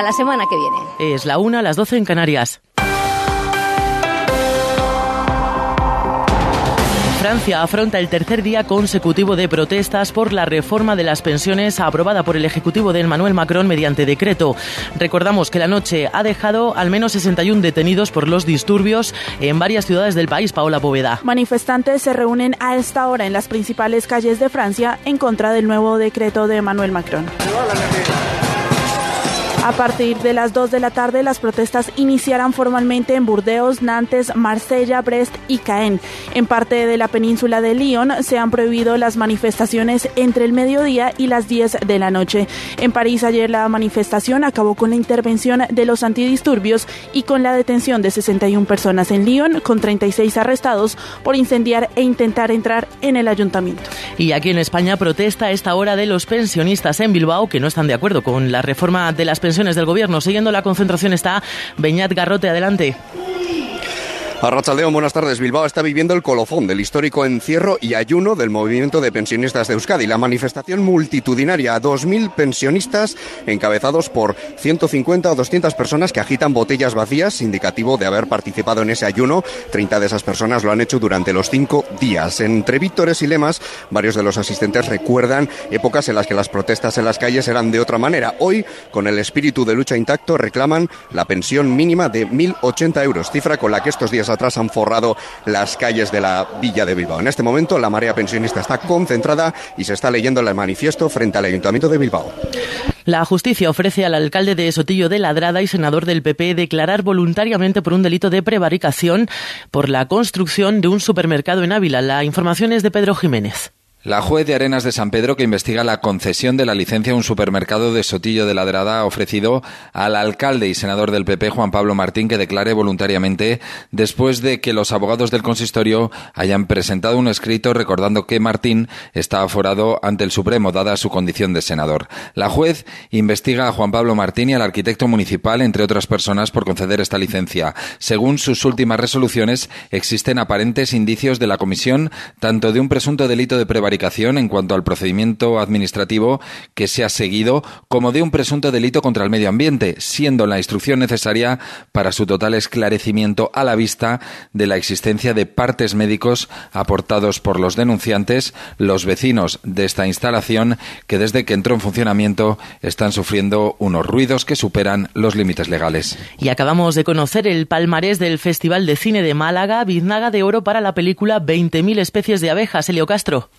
A la semana que viene. Es la una a las 12 en Canarias. Francia afronta el tercer día consecutivo de protestas por la reforma de las pensiones aprobada por el Ejecutivo de Emmanuel Macron mediante decreto. Recordamos que la noche ha dejado al menos 61 detenidos por los disturbios en varias ciudades del país, Paola Poveda. Manifestantes se reúnen a esta hora en las principales calles de Francia en contra del nuevo decreto de Emmanuel Macron. A partir de las 2 de la tarde, las protestas iniciarán formalmente en Burdeos, Nantes, Marsella, Brest y Caen. En parte de la península de Lyon se han prohibido las manifestaciones entre el mediodía y las 10 de la noche. En París ayer la manifestación acabó con la intervención de los antidisturbios y con la detención de 61 personas en Lyon, con 36 arrestados por incendiar e intentar entrar en el ayuntamiento. Y aquí en España protesta a esta hora de los pensionistas en Bilbao que no están de acuerdo con la reforma de las pensiones del gobierno. Siguiendo la concentración está Beñat Garrote. Adelante. Arrachaldeón, buenas tardes. Bilbao está viviendo el colofón del histórico encierro y ayuno del movimiento de pensionistas de Euskadi. La manifestación multitudinaria a 2.000 pensionistas encabezados por 150 o 200 personas que agitan botellas vacías, indicativo de haber participado en ese ayuno. 30 de esas personas lo han hecho durante los cinco días. Entre vítores y lemas, varios de los asistentes recuerdan épocas en las que las protestas en las calles eran de otra manera. Hoy, con el espíritu de lucha intacto, reclaman la pensión mínima de 1.080 euros, cifra con la que estos días atrás han forrado las calles de la villa de Bilbao. En este momento la marea pensionista está concentrada y se está leyendo el manifiesto frente al Ayuntamiento de Bilbao. La justicia ofrece al alcalde de Sotillo de Ladrada y senador del PP declarar voluntariamente por un delito de prevaricación por la construcción de un supermercado en Ávila. La información es de Pedro Jiménez. La juez de Arenas de San Pedro que investiga la concesión de la licencia a un supermercado de Sotillo de Ladrada ofrecido al alcalde y senador del PP Juan Pablo Martín que declare voluntariamente después de que los abogados del consistorio hayan presentado un escrito recordando que Martín está aforado ante el Supremo dada su condición de senador. La juez investiga a Juan Pablo Martín y al arquitecto municipal entre otras personas por conceder esta licencia. Según sus últimas resoluciones existen aparentes indicios de la comisión tanto de un presunto delito de prevaricación en cuanto al procedimiento administrativo que se ha seguido como de un presunto delito contra el medio ambiente, siendo la instrucción necesaria para su total esclarecimiento a la vista de la existencia de partes médicos aportados por los denunciantes, los vecinos de esta instalación que desde que entró en funcionamiento están sufriendo unos ruidos que superan los límites legales. Y acabamos de conocer el palmarés del Festival de Cine de Málaga, Biznaga de Oro para la película 20.000 especies de abejas. Elio Castro.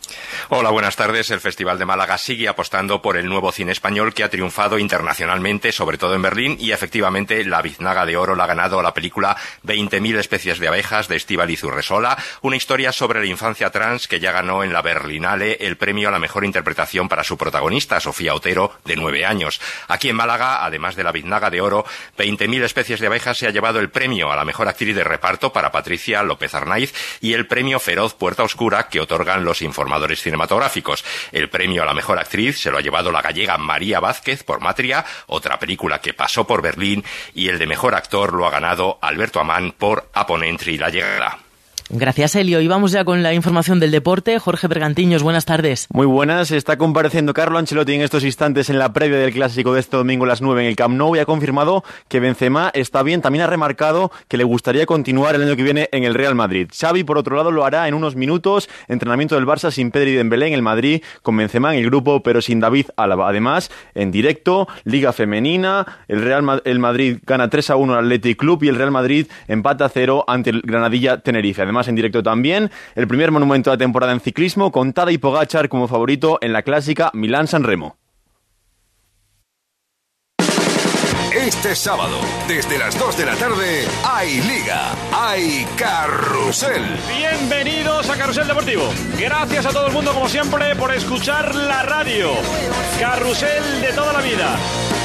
Hola, buenas tardes. El Festival de Málaga sigue apostando por el nuevo cine español que ha triunfado internacionalmente, sobre todo en Berlín, y efectivamente la biznaga de oro la ha ganado la película 20.000 especies de abejas de Estíbaliz Urresola, una historia sobre la infancia trans que ya ganó en la Berlinale el premio a la mejor interpretación para su protagonista, Sofía Otero, de nueve años. Aquí en Málaga, además de la biznaga de oro, 20.000 especies de abejas se ha llevado el premio a la mejor actriz de reparto para Patricia López Arnaiz y el premio Feroz Puerta Oscura que otorgan los informadores cinematográficos. El premio a la mejor actriz se lo ha llevado la gallega María Vázquez por Matria, otra película que pasó por Berlín, y el de mejor actor lo ha ganado Alberto Amán por Aponentri la llegada. Gracias, Elio. Y vamos ya con la información del deporte. Jorge Bergantiños, buenas tardes. Muy buenas. Está compareciendo Carlo Ancelotti en estos instantes en la previa del clásico de este domingo a las 9 en el Camp Nou y ha confirmado que Benzema está bien. También ha remarcado que le gustaría continuar el año que viene en el Real Madrid. Xavi, por otro lado, lo hará en unos minutos. Entrenamiento del Barça sin Pedri Dembélé en el Madrid, con Benzema en el grupo, pero sin David Álava. Además, en directo, Liga Femenina, el Real el Madrid gana 3 a 1 al Athletic Club y el Real Madrid empata a 0 ante el Granadilla Tenerife. Además, en directo también el primer monumento de la temporada en ciclismo con Tada y Pogachar como favorito en la clásica Milán-San Remo. Este sábado, desde las 2 de la tarde, hay Liga, hay Carrusel. Bienvenidos a Carrusel Deportivo. Gracias a todo el mundo, como siempre, por escuchar la radio. Carrusel de toda la vida.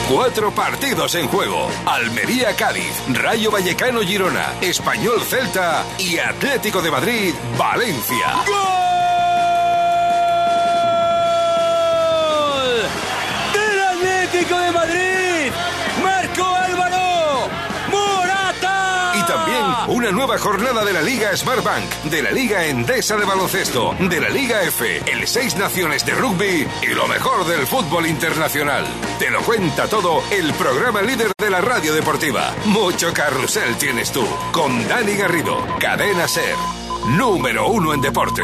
Cuatro partidos en juego. Almería Cádiz, Rayo Vallecano Girona, Español Celta y Atlético de Madrid Valencia. ¡Gol! ¡Del Atlético de Madrid! Una nueva jornada de la Liga Smartbank, de la Liga Endesa de baloncesto, de la Liga F, el Seis Naciones de rugby y lo mejor del fútbol internacional. Te lo cuenta todo el programa líder de la radio deportiva. Mucho carrusel tienes tú. Con Dani Garrido, Cadena Ser. Número uno en deporte.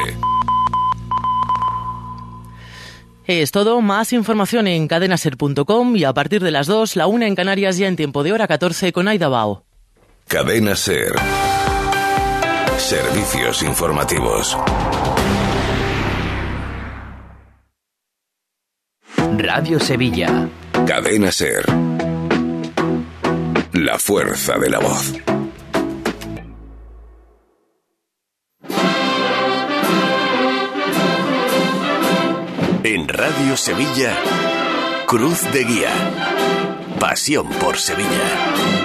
Es todo, más información en cadenaser.com y a partir de las 2, la una en Canarias ya en tiempo de hora 14 con Aida Bao. Cadena Ser. Servicios informativos. Radio Sevilla. Cadena Ser. La fuerza de la voz. En Radio Sevilla, Cruz de Guía. Pasión por Sevilla.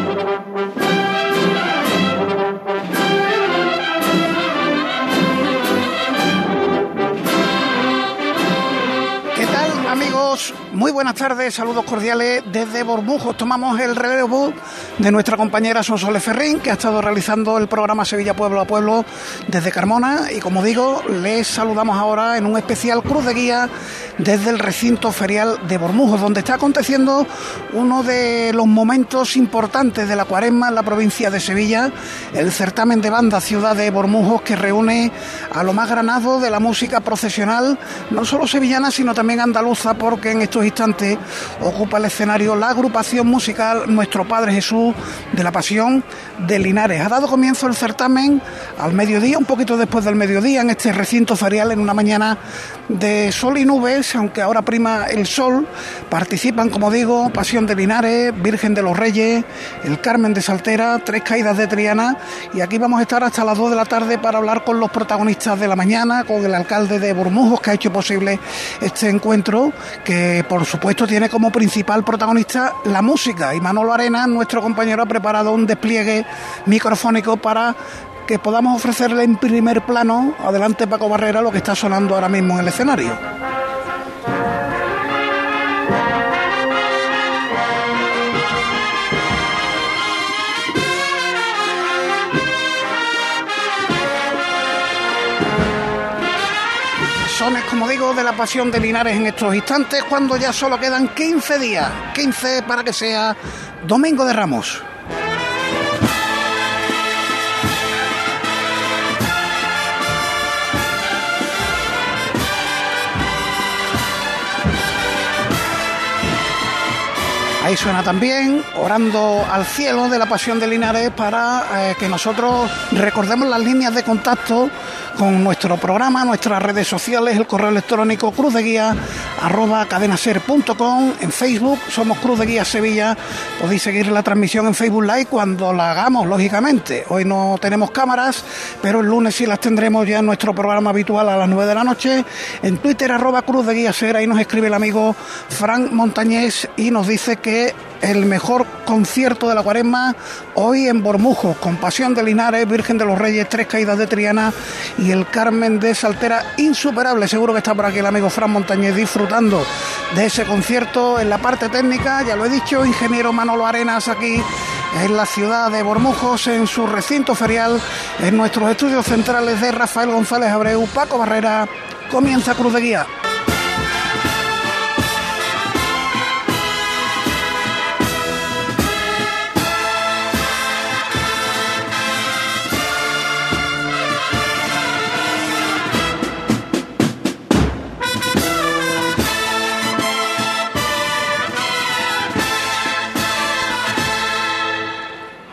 Muy buenas tardes, saludos cordiales desde Bormujos. Tomamos el relevo de nuestra compañera Sonsoles Ferrín, que ha estado realizando el programa Sevilla Pueblo a Pueblo desde Carmona. Y como digo, les saludamos ahora en un especial Cruz de Guía desde el recinto ferial de Bormujos, donde está aconteciendo uno de los momentos importantes de la cuaresma en la provincia de Sevilla, el certamen de banda Ciudad de Bormujos, que reúne a lo más granado de la música procesional, no solo sevillana, sino también andaluza, porque en estos instantes ocupa el escenario la agrupación musical Nuestro Padre Jesús de la Pasión de Linares. Ha dado comienzo el certamen al mediodía, un poquito después del mediodía, en este recinto ferial, en una mañana de sol y nubes, aunque ahora prima el sol. Participan, como digo, Pasión de Linares, Virgen de los Reyes, el Carmen de Saltera, Tres Caídas de Triana. Y aquí vamos a estar hasta las 2 de la tarde para hablar con los protagonistas de la mañana, con el alcalde de Bormujos, que ha hecho posible este encuentro, que supuesto tiene como principal protagonista la música. Y Manolo Arena, nuestro compañero, ha preparado un despliegue microfónico para que podamos ofrecerle en primer plano, adelante Paco Barrera, lo que está sonando ahora mismo en el escenario. Sones, como digo, de la pasión de Linares en estos instantes, cuando ya solo quedan 15 días, 15 para que sea Domingo de Ramos. Ahí suena también, orando al cielo de la Pasión de Linares para eh, que nosotros recordemos las líneas de contacto con nuestro programa, nuestras redes sociales, el correo electrónico cruz de guía arroba cadenaser.com, en Facebook somos Cruz de Guía Sevilla, podéis seguir la transmisión en Facebook Live cuando la hagamos, lógicamente. Hoy no tenemos cámaras, pero el lunes sí las tendremos ya en nuestro programa habitual a las 9 de la noche, en Twitter arroba Cruz de Guía Ser, ahí nos escribe el amigo Frank Montañés y nos dice que el mejor concierto de la cuaresma hoy en Bormujos, con Pasión de Linares, Virgen de los Reyes, Tres Caídas de Triana y el Carmen de Saltera, insuperable. Seguro que está por aquí el amigo Fran Montañez disfrutando de ese concierto en la parte técnica, ya lo he dicho, ingeniero Manolo Arenas aquí en la ciudad de Bormujos, en su recinto ferial, en nuestros estudios centrales de Rafael González Abreu, Paco Barrera, comienza Cruz de Guía.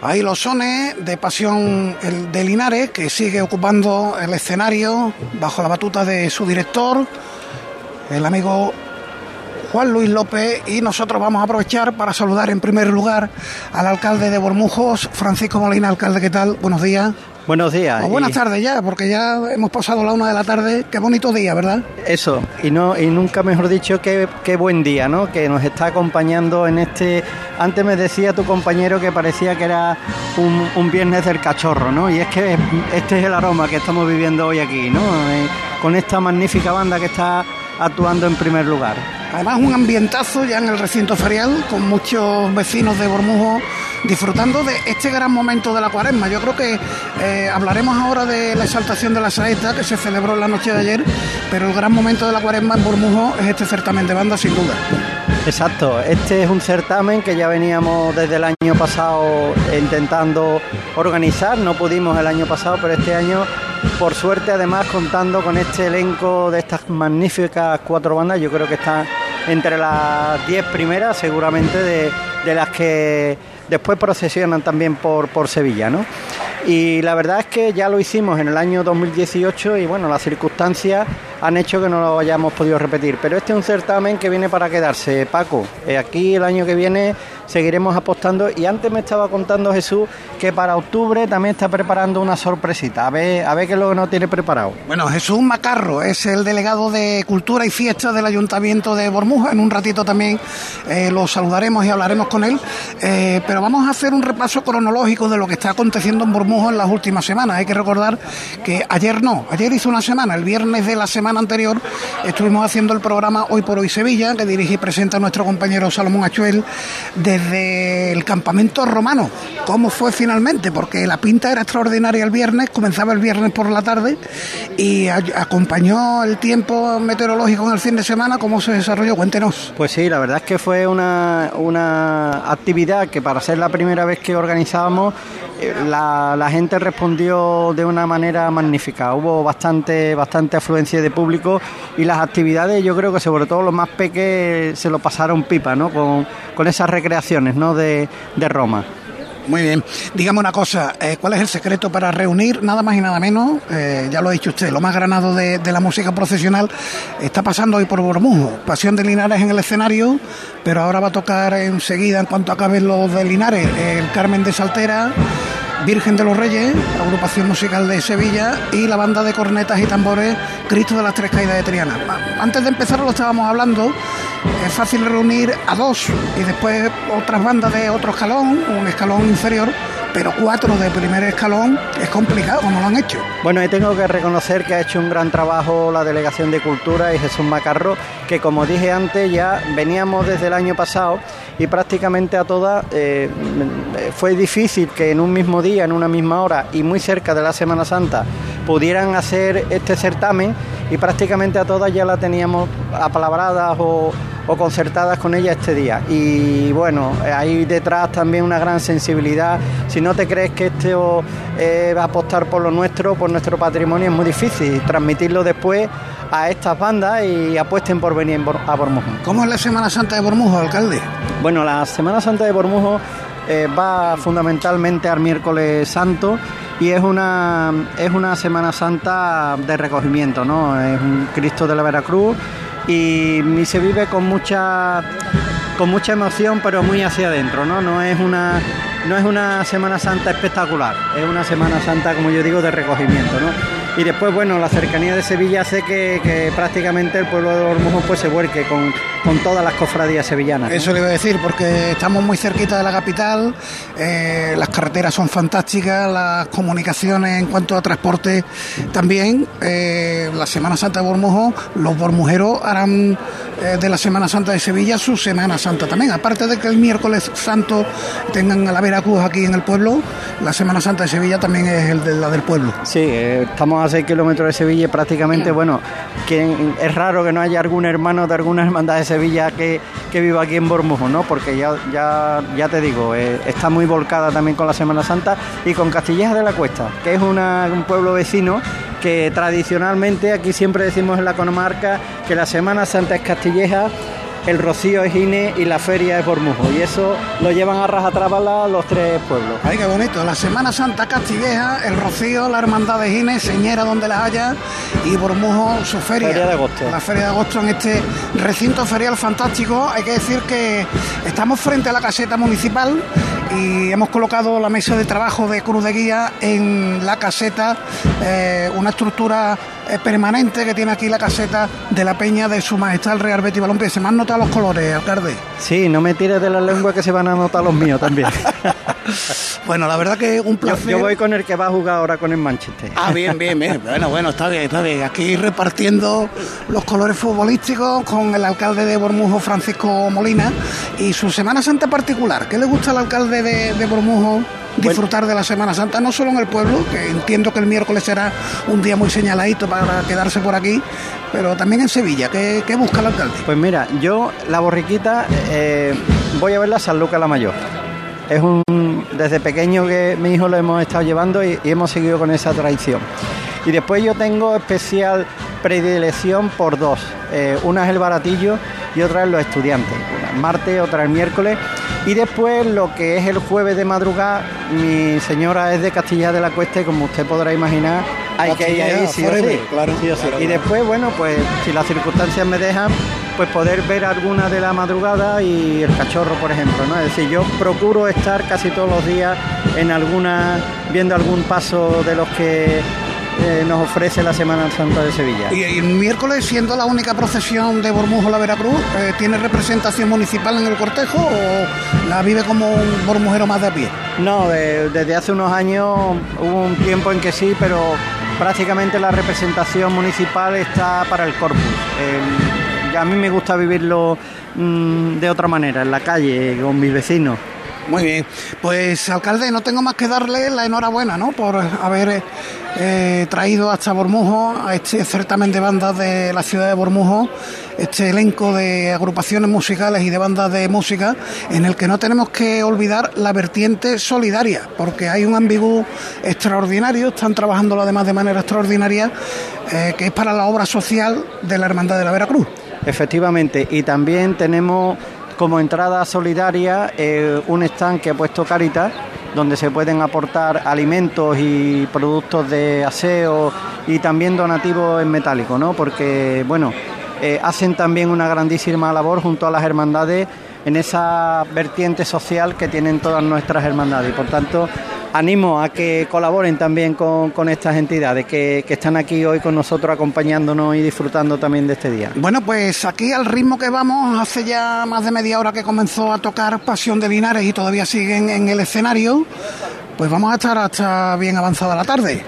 Ahí los sones de Pasión de Linares, que sigue ocupando el escenario bajo la batuta de su director, el amigo Juan Luis López, y nosotros vamos a aprovechar para saludar en primer lugar al alcalde de Bormujos, Francisco Molina. Alcalde, ¿qué tal? Buenos días. Buenos días. O buenas y... tardes ya, porque ya hemos pasado la una de la tarde. Qué bonito día, ¿verdad? Eso, y no y nunca mejor dicho qué, qué buen día, ¿no? Que nos está acompañando en este... Antes me decía tu compañero que parecía que era un, un viernes del cachorro, ¿no? Y es que este es el aroma que estamos viviendo hoy aquí, ¿no? Eh, con esta magnífica banda que está actuando en primer lugar. Además un ambientazo ya en el recinto ferial, con muchos vecinos de Bormujo disfrutando de este gran momento de la cuaresma. Yo creo que eh, hablaremos ahora de la exaltación de la saeta que se celebró la noche de ayer, pero el gran momento de la cuaresma en Bormujo es este certamen de banda sin duda. Exacto, este es un certamen que ya veníamos desde el año pasado intentando organizar, no pudimos el año pasado, pero este año, por suerte, además contando con este elenco de estas magníficas cuatro bandas, yo creo que están entre las diez primeras seguramente de, de las que después procesionan también por, por Sevilla, ¿no? Y la verdad es que ya lo hicimos en el año 2018 y bueno, las circunstancias han hecho que no lo hayamos podido repetir. Pero este es un certamen que viene para quedarse, Paco. Eh, aquí el año que viene seguiremos apostando y antes me estaba contando Jesús que para octubre también está preparando una sorpresita. A ver, a ver qué es lo que nos tiene preparado. Bueno, Jesús Macarro es el delegado de Cultura y Fiestas del Ayuntamiento de Bormuja. En un ratito también eh, lo saludaremos y hablaremos con él. Eh, pero vamos a hacer un repaso cronológico de lo que está aconteciendo en Bormuja en las últimas semanas. Hay que recordar que ayer no, ayer hizo una semana, el viernes de la semana anterior estuvimos haciendo el programa Hoy por Hoy Sevilla, que dirige y presenta nuestro compañero Salomón Achuel desde el campamento romano. ¿Cómo fue finalmente? Porque la pinta era extraordinaria el viernes, comenzaba el viernes por la tarde y acompañó el tiempo meteorológico en el fin de semana. ¿Cómo se desarrolló? Cuéntenos. Pues sí, la verdad es que fue una, una actividad que para ser la primera vez que organizábamos eh, la, la, gente respondió de una manera magnífica. Hubo bastante, bastante afluencia de público y las actividades, yo creo que sobre todo los más pequeños se lo pasaron pipa, ¿no? Con, con esas ¿no? De, de Roma. Muy bien. Dígame una cosa, eh, ¿cuál es el secreto para reunir nada más y nada menos? Eh, ya lo ha dicho usted, lo más granado de, de, la música profesional está pasando hoy por Bormujo. Pasión de Linares en el escenario, pero ahora va a tocar enseguida, en cuanto acaben los de Linares, el Carmen de Saltera. Virgen de los Reyes, agrupación musical de Sevilla, y la banda de cornetas y tambores Cristo de las Tres Caídas de Triana. Antes de empezar lo estábamos hablando, es fácil reunir a dos y después otras bandas de otro escalón, un escalón inferior, pero cuatro de primer escalón es complicado, como lo han hecho. Bueno, y tengo que reconocer que ha hecho un gran trabajo la Delegación de Cultura y Jesús Macarro, que como dije antes ya veníamos desde el año pasado y prácticamente a todas eh, fue difícil que en un mismo día, en una misma hora y muy cerca de la Semana Santa pudieran hacer este certamen y prácticamente a todas ya la teníamos apalabradas o, o concertadas con ella este día. Y bueno, hay detrás también una gran sensibilidad. Si no te crees que esto eh, va a apostar por lo nuestro, por nuestro patrimonio, es muy difícil transmitirlo después a estas bandas y apuesten por venir a Bormujo. ¿Cómo es la Semana Santa de Bormujo, alcalde? Bueno, la Semana Santa de Bormujo eh, va fundamentalmente al miércoles santo y es una, es una Semana Santa de recogimiento, ¿no? Es un Cristo de la Veracruz y, y, se vive con mucha con mucha emoción pero muy hacia adentro, ¿no? No es una no es una Semana Santa espectacular, es una Semana Santa, como yo digo, de recogimiento, ¿no? Y después, bueno, la cercanía de Sevilla hace que, que prácticamente el pueblo de Bormujo pues se vuelque con, con todas las cofradías sevillanas. ¿no? Eso le iba a decir, porque estamos muy cerquita de la capital, eh, las carreteras son fantásticas, las comunicaciones en cuanto a transporte también. Eh, la Semana Santa de Bormujo, los bormujeros harán eh, de la Semana Santa de Sevilla su Semana Santa también. Aparte de que el miércoles santo tengan a la Veracruz aquí en el pueblo, la Semana Santa de Sevilla también es el de la del pueblo. Sí, eh, estamos a 6 kilómetros de Sevilla y prácticamente, bueno, que es raro que no haya algún hermano de alguna hermandad de Sevilla que, que viva aquí en Bormujo, ¿no? Porque ya, ya, ya te digo, eh, está muy volcada también con la Semana Santa y con Castilleja de la Cuesta, que es una, un pueblo vecino que tradicionalmente aquí siempre decimos en la comarca que la Semana Santa es Castilleja el Rocío es Gine y la feria es Bormujo. Y eso lo llevan a rajatrabala los tres pueblos. Ay, qué bonito. La Semana Santa Castilleja, el Rocío, la Hermandad de Gine, Señera donde las haya y Bormujo su feria. Feria de agosto. La feria de agosto en este recinto ferial fantástico. Hay que decir que estamos frente a la caseta municipal y hemos colocado la mesa de trabajo de Cruz de Guía en la caseta, eh, una estructura permanente que tiene aquí la caseta de la peña de su majestad el Real Betty Balompié. Se me han notado los colores, alcalde. Sí, no me tires de la lengua que se van a notar los míos también. Bueno, la verdad que un placer. Yo, voy con el que va a jugar ahora con el Manchester. Ah, bien, bien, bien. Bueno, bueno, está bien, está bien. Aquí repartiendo los colores futbolísticos con el alcalde de Bormujo, Francisco Molina, y su Semana Santa particular. ¿Qué le gusta al alcalde de, de Bormujo? Disfrutar de la Semana Santa, no solo en el pueblo, que entiendo que el miércoles será un día muy señaladito para quedarse por aquí, pero también en Sevilla. ¿Qué, busca el alcalde? Pues mira, yo la borriquita eh, voy a verla a San Lucas la Mayor. Es un desde pequeño que mi hijo lo hemos estado llevando y, hemos seguido con esa tradición. Y después yo tengo especial predilección por dos. Eh, una es el baratillo y otra es los estudiantes. Una el martes, otra el miércoles. Y después lo que es el jueves de madrugada, mi señora es de Castilla de la Cuesta y como usted podrá imaginar, hay que ir ahí sí, Claro, y después, bueno, pues si las circunstancias me dejan, pues poder ver alguna de la madrugada y el cachorro, por ejemplo, ¿no? Es decir, yo procuro estar casi todos los días en alguna, viendo algún paso de los que eh, nos ofrece la Semana Santa de Sevilla. Y, el miércoles, siendo la única procesión de Bormujo la Veracruz, eh, ¿tiene representación municipal en el cortejo o la vive como un bormujero más de a pie? No, desde hace unos años hubo un tiempo en que sí, pero prácticamente la representación municipal está para el corpus. a mí me gusta vivirlo mm, de otra manera, en la calle, con mis vecinos. Muy bien, pues alcalde, no tengo más que darle la enhorabuena ¿no? por haber eh, traído hasta Bormujo a este certamen de bandas de la ciudad de Bormujo, este elenco de agrupaciones musicales y de bandas de música, en el que no tenemos que olvidar la vertiente solidaria, porque hay un ambigú extraordinario, están trabajando además de manera extraordinaria, eh, que es para la obra social de la Hermandad de la Veracruz. Efectivamente, y también tenemos como entrada solidaria eh, un stand que ha puesto Caritas donde se pueden aportar alimentos y productos de aseo y también donativos en metálico, ¿no? Porque, bueno, eh, hacen también una grandísima labor junto a las hermandades en esa vertiente social que tienen todas nuestras hermandades. Y por tanto, animo a que colaboren también con, estas entidades que, están aquí hoy con nosotros acompañándonos y disfrutando también de este día. Bueno, pues aquí al ritmo que vamos, hace ya más de media hora que comenzó a tocar Pasión de Linares y todavía siguen en el escenario, pues vamos a estar hasta bien avanzada la tarde.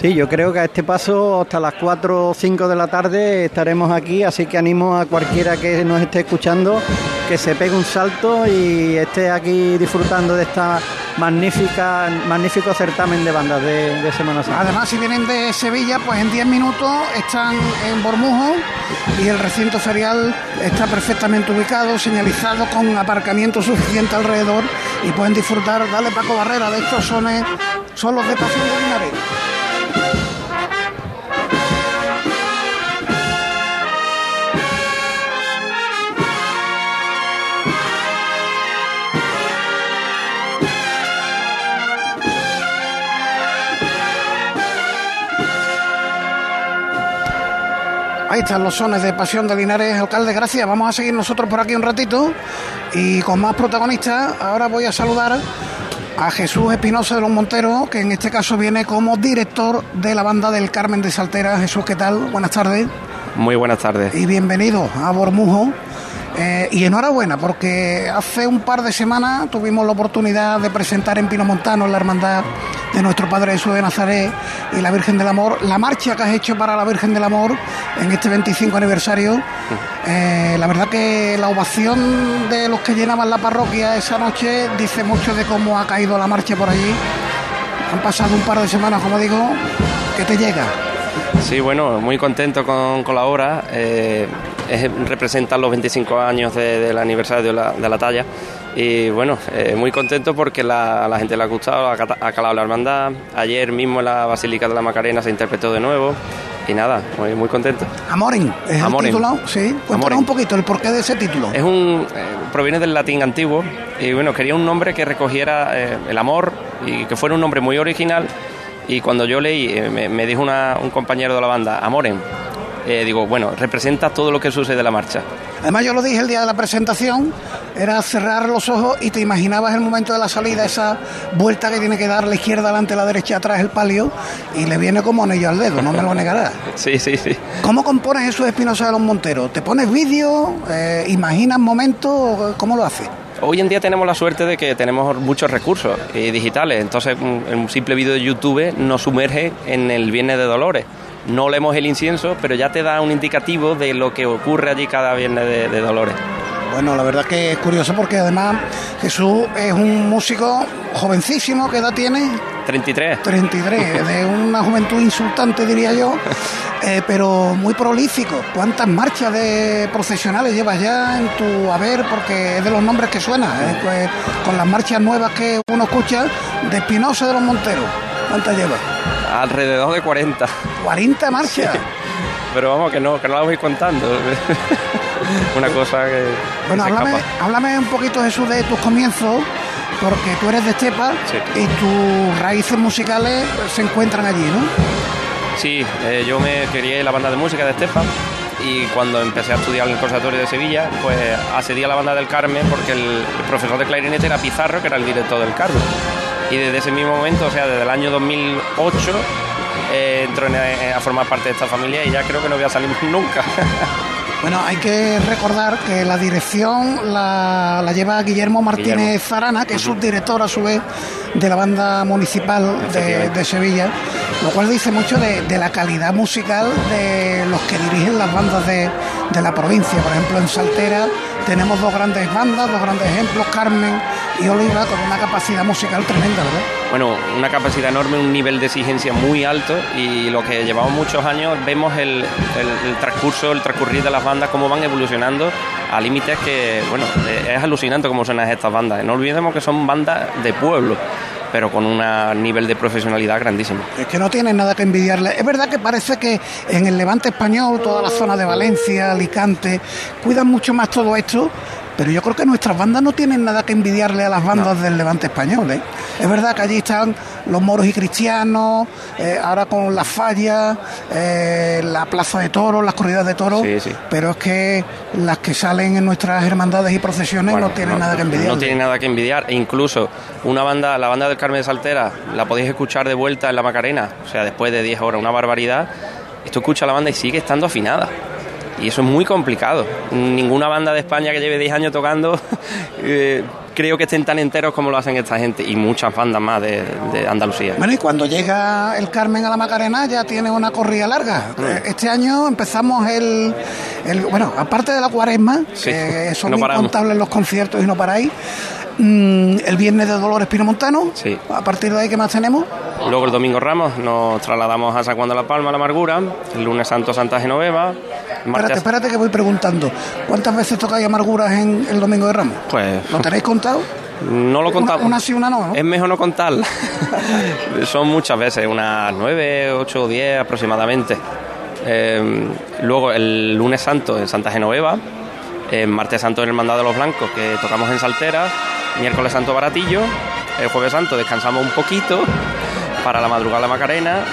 Sí, yo creo que a este paso hasta las 4 o 5 de la tarde estaremos aquí, así que animo a cualquiera que nos esté escuchando que se pegue un salto y esté aquí disfrutando de esta magnífica, magnífico certamen de bandas de, Semana Santa. Además, si vienen de Sevilla, pues en 10 minutos están en Bormujo y el recinto ferial está perfectamente ubicado, señalizado con aparcamiento suficiente alrededor y pueden disfrutar, dale Paco Barrera, de estos sones, son los de Pasión de Linares. Ahí están los sones de Pasión de Linares, alcalde, gracias. Vamos a seguir nosotros por aquí un ratito y con más protagonistas. Ahora voy a saludar a Jesús Espinosa de los Monteros, que en este caso viene como director de la banda del Carmen de Saltera. Jesús, ¿qué tal? Buenas tardes. Muy buenas tardes. Y bienvenido a Bormujo. Eh, y enhorabuena, porque hace un par de semanas tuvimos la oportunidad de presentar en Pino Montano, la hermandad de nuestro Padre Jesús de Nazaret y la Virgen del Amor, la marcha que has hecho para la Virgen del Amor en este 25 aniversario. Eh, la verdad que la ovación de los que llenaban la parroquia esa noche dice mucho de cómo ha caído la marcha por allí. Han pasado un par de semanas, como digo, que te llega. Sí, bueno, muy contento con, la obra. Eh, representa los 25 años del aniversario de la, de la, talla. Y bueno, eh, muy contento porque la, la, gente le ha gustado, ha, calado la hermandad. Ayer mismo en la Basílica de la Macarena se interpretó de nuevo. Y nada, muy, muy contento. Amorin, ¿es el título? Sí, cuéntanos un poquito el porqué de ese título. Es un, eh, proviene del latín antiguo y bueno, quería un nombre que recogiera el amor y que fuera un nombre muy original y cuando yo leí, eh, me, dijo un compañero de la banda, Amoren, eh, digo, bueno, representa todo lo que sucede en la marcha. Además yo lo dije el día de la presentación, era cerrar los ojos y te imaginabas el momento de la salida, esa vuelta que tiene que dar la izquierda adelante, la derecha atrás el palio, y le viene como anillo al dedo, no me lo negarás. sí, sí, sí. ¿Cómo compones eso de Espinosa de los Monteros? ¿Te pones vídeo? Eh, ¿Imaginas momentos? ¿Cómo lo haces? Hoy en día tenemos la suerte de que tenemos muchos recursos eh, digitales, entonces un, un simple vídeo de YouTube nos sumerge en el Viernes de Dolores. No olemos el incienso, pero ya te da un indicativo de lo que ocurre allí cada Viernes de, de Dolores. Bueno, la verdad que es curioso porque además Jesús es un músico jovencísimo, ¿qué edad tiene? 33. 33, de una juventud insultante diría yo, eh, pero muy prolífico. ¿Cuántas marchas de procesionales llevas ya en tu haber? Porque es de los nombres que suena, eh, pues, con las marchas nuevas que uno escucha de Espinosa de los Monteros. ¿Cuántas llevas? Alrededor de 40. 40 marchas. Sí. Pero vamos, que no, que no la voy contando. Una cosa que. Bueno, que háblame, háblame un poquito, Jesús, de tus comienzos, porque tú eres de Estepa y tus raíces musicales se encuentran allí, ¿no? Sí, eh, yo me crié en la banda de música de Estepa y cuando empecé a estudiar en el Conservatorio de Sevilla, pues accedí a la banda del Carmen porque el, el profesor de clarinete era Pizarro, que era el director del Carmen. Y desde ese mismo momento, o sea, desde el año 2008, eh, entro en- eh, a formar parte de esta familia y ya creo que no voy a salir nunca. Bueno, hay que recordar que la dirección la, la lleva Guillermo Martínez Guillermo. Zarana, que es subdirector a su vez de la banda municipal de Sevilla, lo cual dice mucho de, de la calidad musical de los que dirigen las bandas de, de la provincia. Por ejemplo, en Saltera tenemos dos grandes bandas, dos grandes ejemplos, Carmen y Oliva, con una capacidad musical tremenda, ¿verdad? Bueno, una capacidad enorme, un nivel de exigencia muy alto y lo que llevamos muchos años vemos el, transcurso, el transcurrir de las bandas, cómo van evolucionando a límites que, bueno, es alucinante cómo suenan estas bandas. No olvidemos que son bandas de pueblo, pero con un nivel de profesionalidad grandísimo. Es que no tienen nada que envidiarle. Es verdad que parece que en el levante español, toda la zona de Valencia, Alicante, cuidan mucho más todo esto, pero yo creo que nuestras bandas no tienen nada que envidiarle a las bandas del levante español. ¿eh? Es verdad que allí están los moros y cristianos, eh, ahora con las fallas, eh, la plaza de toros, las corridas de toros, Sí, sí. pero es que las que salen en nuestras hermandades y procesiones no tienen nada que envidiarle. No tiene nada que envidiar. E incluso una banda, la banda del Carmen de Saltera, la podéis escuchar de vuelta en la Macarena, o sea, después de 10 horas, una barbaridad. Y tú escuchas la banda y sigue estando afinada. Y eso es muy complicado. Ninguna banda de España que lleve 10 años tocando eh, creo que estén tan enteros como lo hacen esta gente. Y muchas bandas más de, de Andalucía. Bueno, y cuando llega el Carmen a la Macarena ya tiene una corrida larga. Mm. Eh, Este año empezamos el, el- bueno, aparte de la cuaresma, Sí, que son no incontables los conciertos y no paráis, mm, el viernes de Dolores Pinomontano, Sí. a partir de ahí, ¿qué más tenemos? Luego el domingo Ramos nos trasladamos a San Juan de la Palma, a la Amargura. El lunes Santo, Santa Genoveva. Espérate, Martes, espérate que voy preguntando. ¿Cuántas veces tocáis Amarguras en el Domingo de Ramos? pues ¿Lo tenéis contado? no lo contamos. Una, una sí, una no, ¿no? Es mejor no contar. Son muchas veces, unas 9, 8 o 10 aproximadamente. Eh, luego el lunes santo en Santa Genoveva, el martes santo en el Mandado de los Blancos, que tocamos en Saltera, miércoles santo Baratillo, el jueves santo descansamos un poquito para la madrugada la Macarena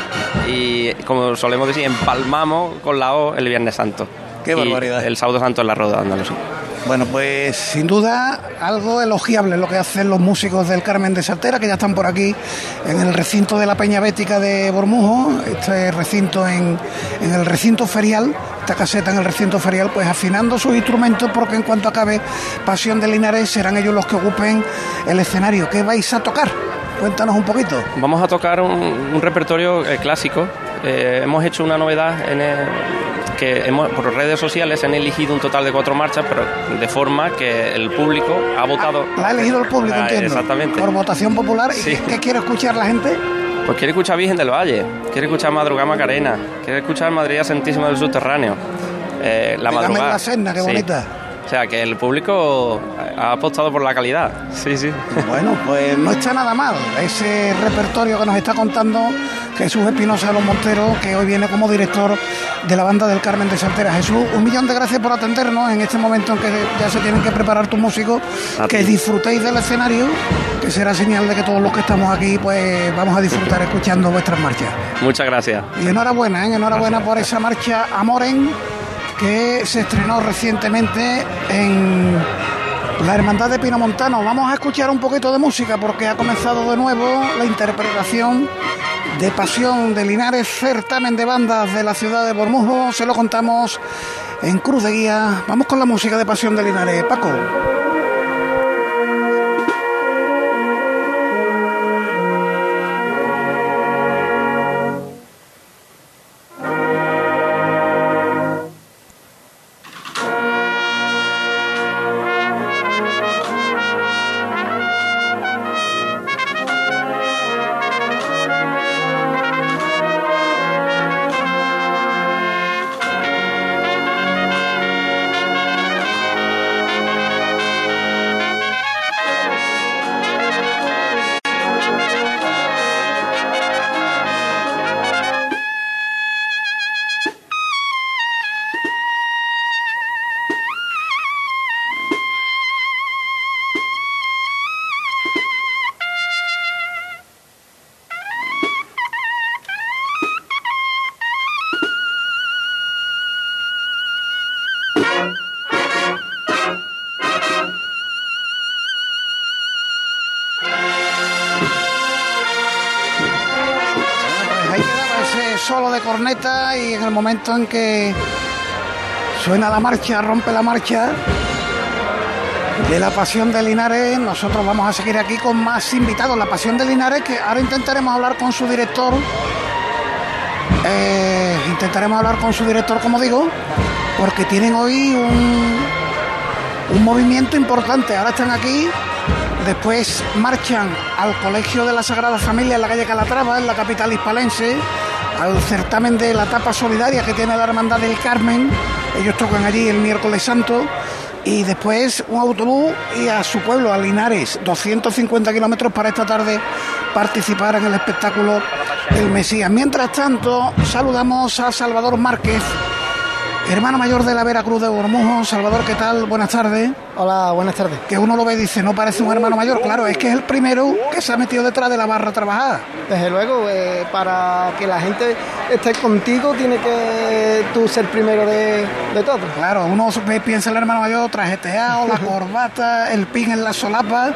y como solemos decir, empalmamos con la O el viernes santo. Qué Y barbaridad. El sábado santo en la Roda, Andalucía. Bueno, pues sin duda algo elogiable lo que hacen los músicos del Carmen de Saltera, que ya están por aquí en el recinto de la Peña Bética de Bormujo, este recinto en, en el recinto ferial, esta caseta en el recinto ferial, pues afinando sus instrumentos porque en cuanto acabe Pasión de Linares serán ellos los que ocupen el escenario. ¿Qué vais a tocar? Cuéntanos un poquito. Vamos a tocar un, un repertorio eh, clásico. Eh, hemos hecho una novedad en el- que hemos, por redes sociales han elegido un total de cuatro marchas, pero de forma que el público ha votado. La ha elegido el público, Ah, entiendo. Exactamente. Por votación popular. ¿Y Sí. qué- ¿Qué quiere escuchar la gente? Pues quiere escuchar Virgen del Valle, quiere escuchar Madrugada Macarena, quiere escuchar Madrid Santísima del Subterráneo. Eh, la Dígame madrugada. la senda, qué Sí. bonita. O sea, que el público ha apostado por la calidad. Sí, sí. Bueno, pues no está nada mal ese repertorio que nos está contando Jesús Espinosa de los Monteros, que hoy viene como director de la banda del Carmen de Saltera. Jesús, un millón de gracias por atendernos en este momento en que ya se tienen que preparar tus músicos, A que ti. disfrutéis del escenario, que será señal de que todos los que estamos aquí pues vamos a disfrutar escuchando vuestras marchas. Muchas gracias. Y enhorabuena, ¿eh? enhorabuena por esa marcha Amoren que se estrenó recientemente en la Hermandad de Pino Montano. Vamos a escuchar un poquito de música porque ha comenzado de nuevo la interpretación de Pasión de Linares, certamen de bandas de la ciudad de Bormujo. Se lo contamos en Cruz de Guía. Vamos con la música de Pasión de Linares. Paco. Momento en que suena la marcha, rompe la marcha de la Pasión de Linares, nosotros vamos a seguir aquí con más invitados. La Pasión de Linares, que ahora intentaremos hablar con su director. Eh, intentaremos hablar con su director, como digo, porque tienen hoy un, un movimiento importante. Ahora están aquí Después marchan al Colegio de la Sagrada Familia en la calle Calatrava, en la capital hispalense, al certamen de la tapa solidaria que tiene la Hermandad del Carmen. Ellos tocan allí el miércoles santo. Y después un autobús y a su pueblo, a Linares, 250 kilómetros para esta tarde participar en el espectáculo El Mesías. Mientras tanto, saludamos a Salvador Márquez, hermano mayor de la Veracruz de Bormujo. Salvador, ¿qué tal? Buenas tardes. Hola, buenas tardes. Que uno lo ve y dice, no parece un hermano mayor. Claro, es que es el primero que se ha metido detrás de la barra a trabajar. Desde luego, eh, para que la gente esté contigo, tiene que tú ser primero de, de todo. Claro, uno piensa el hermano mayor trajeteado, la corbata, el pin en la solapa,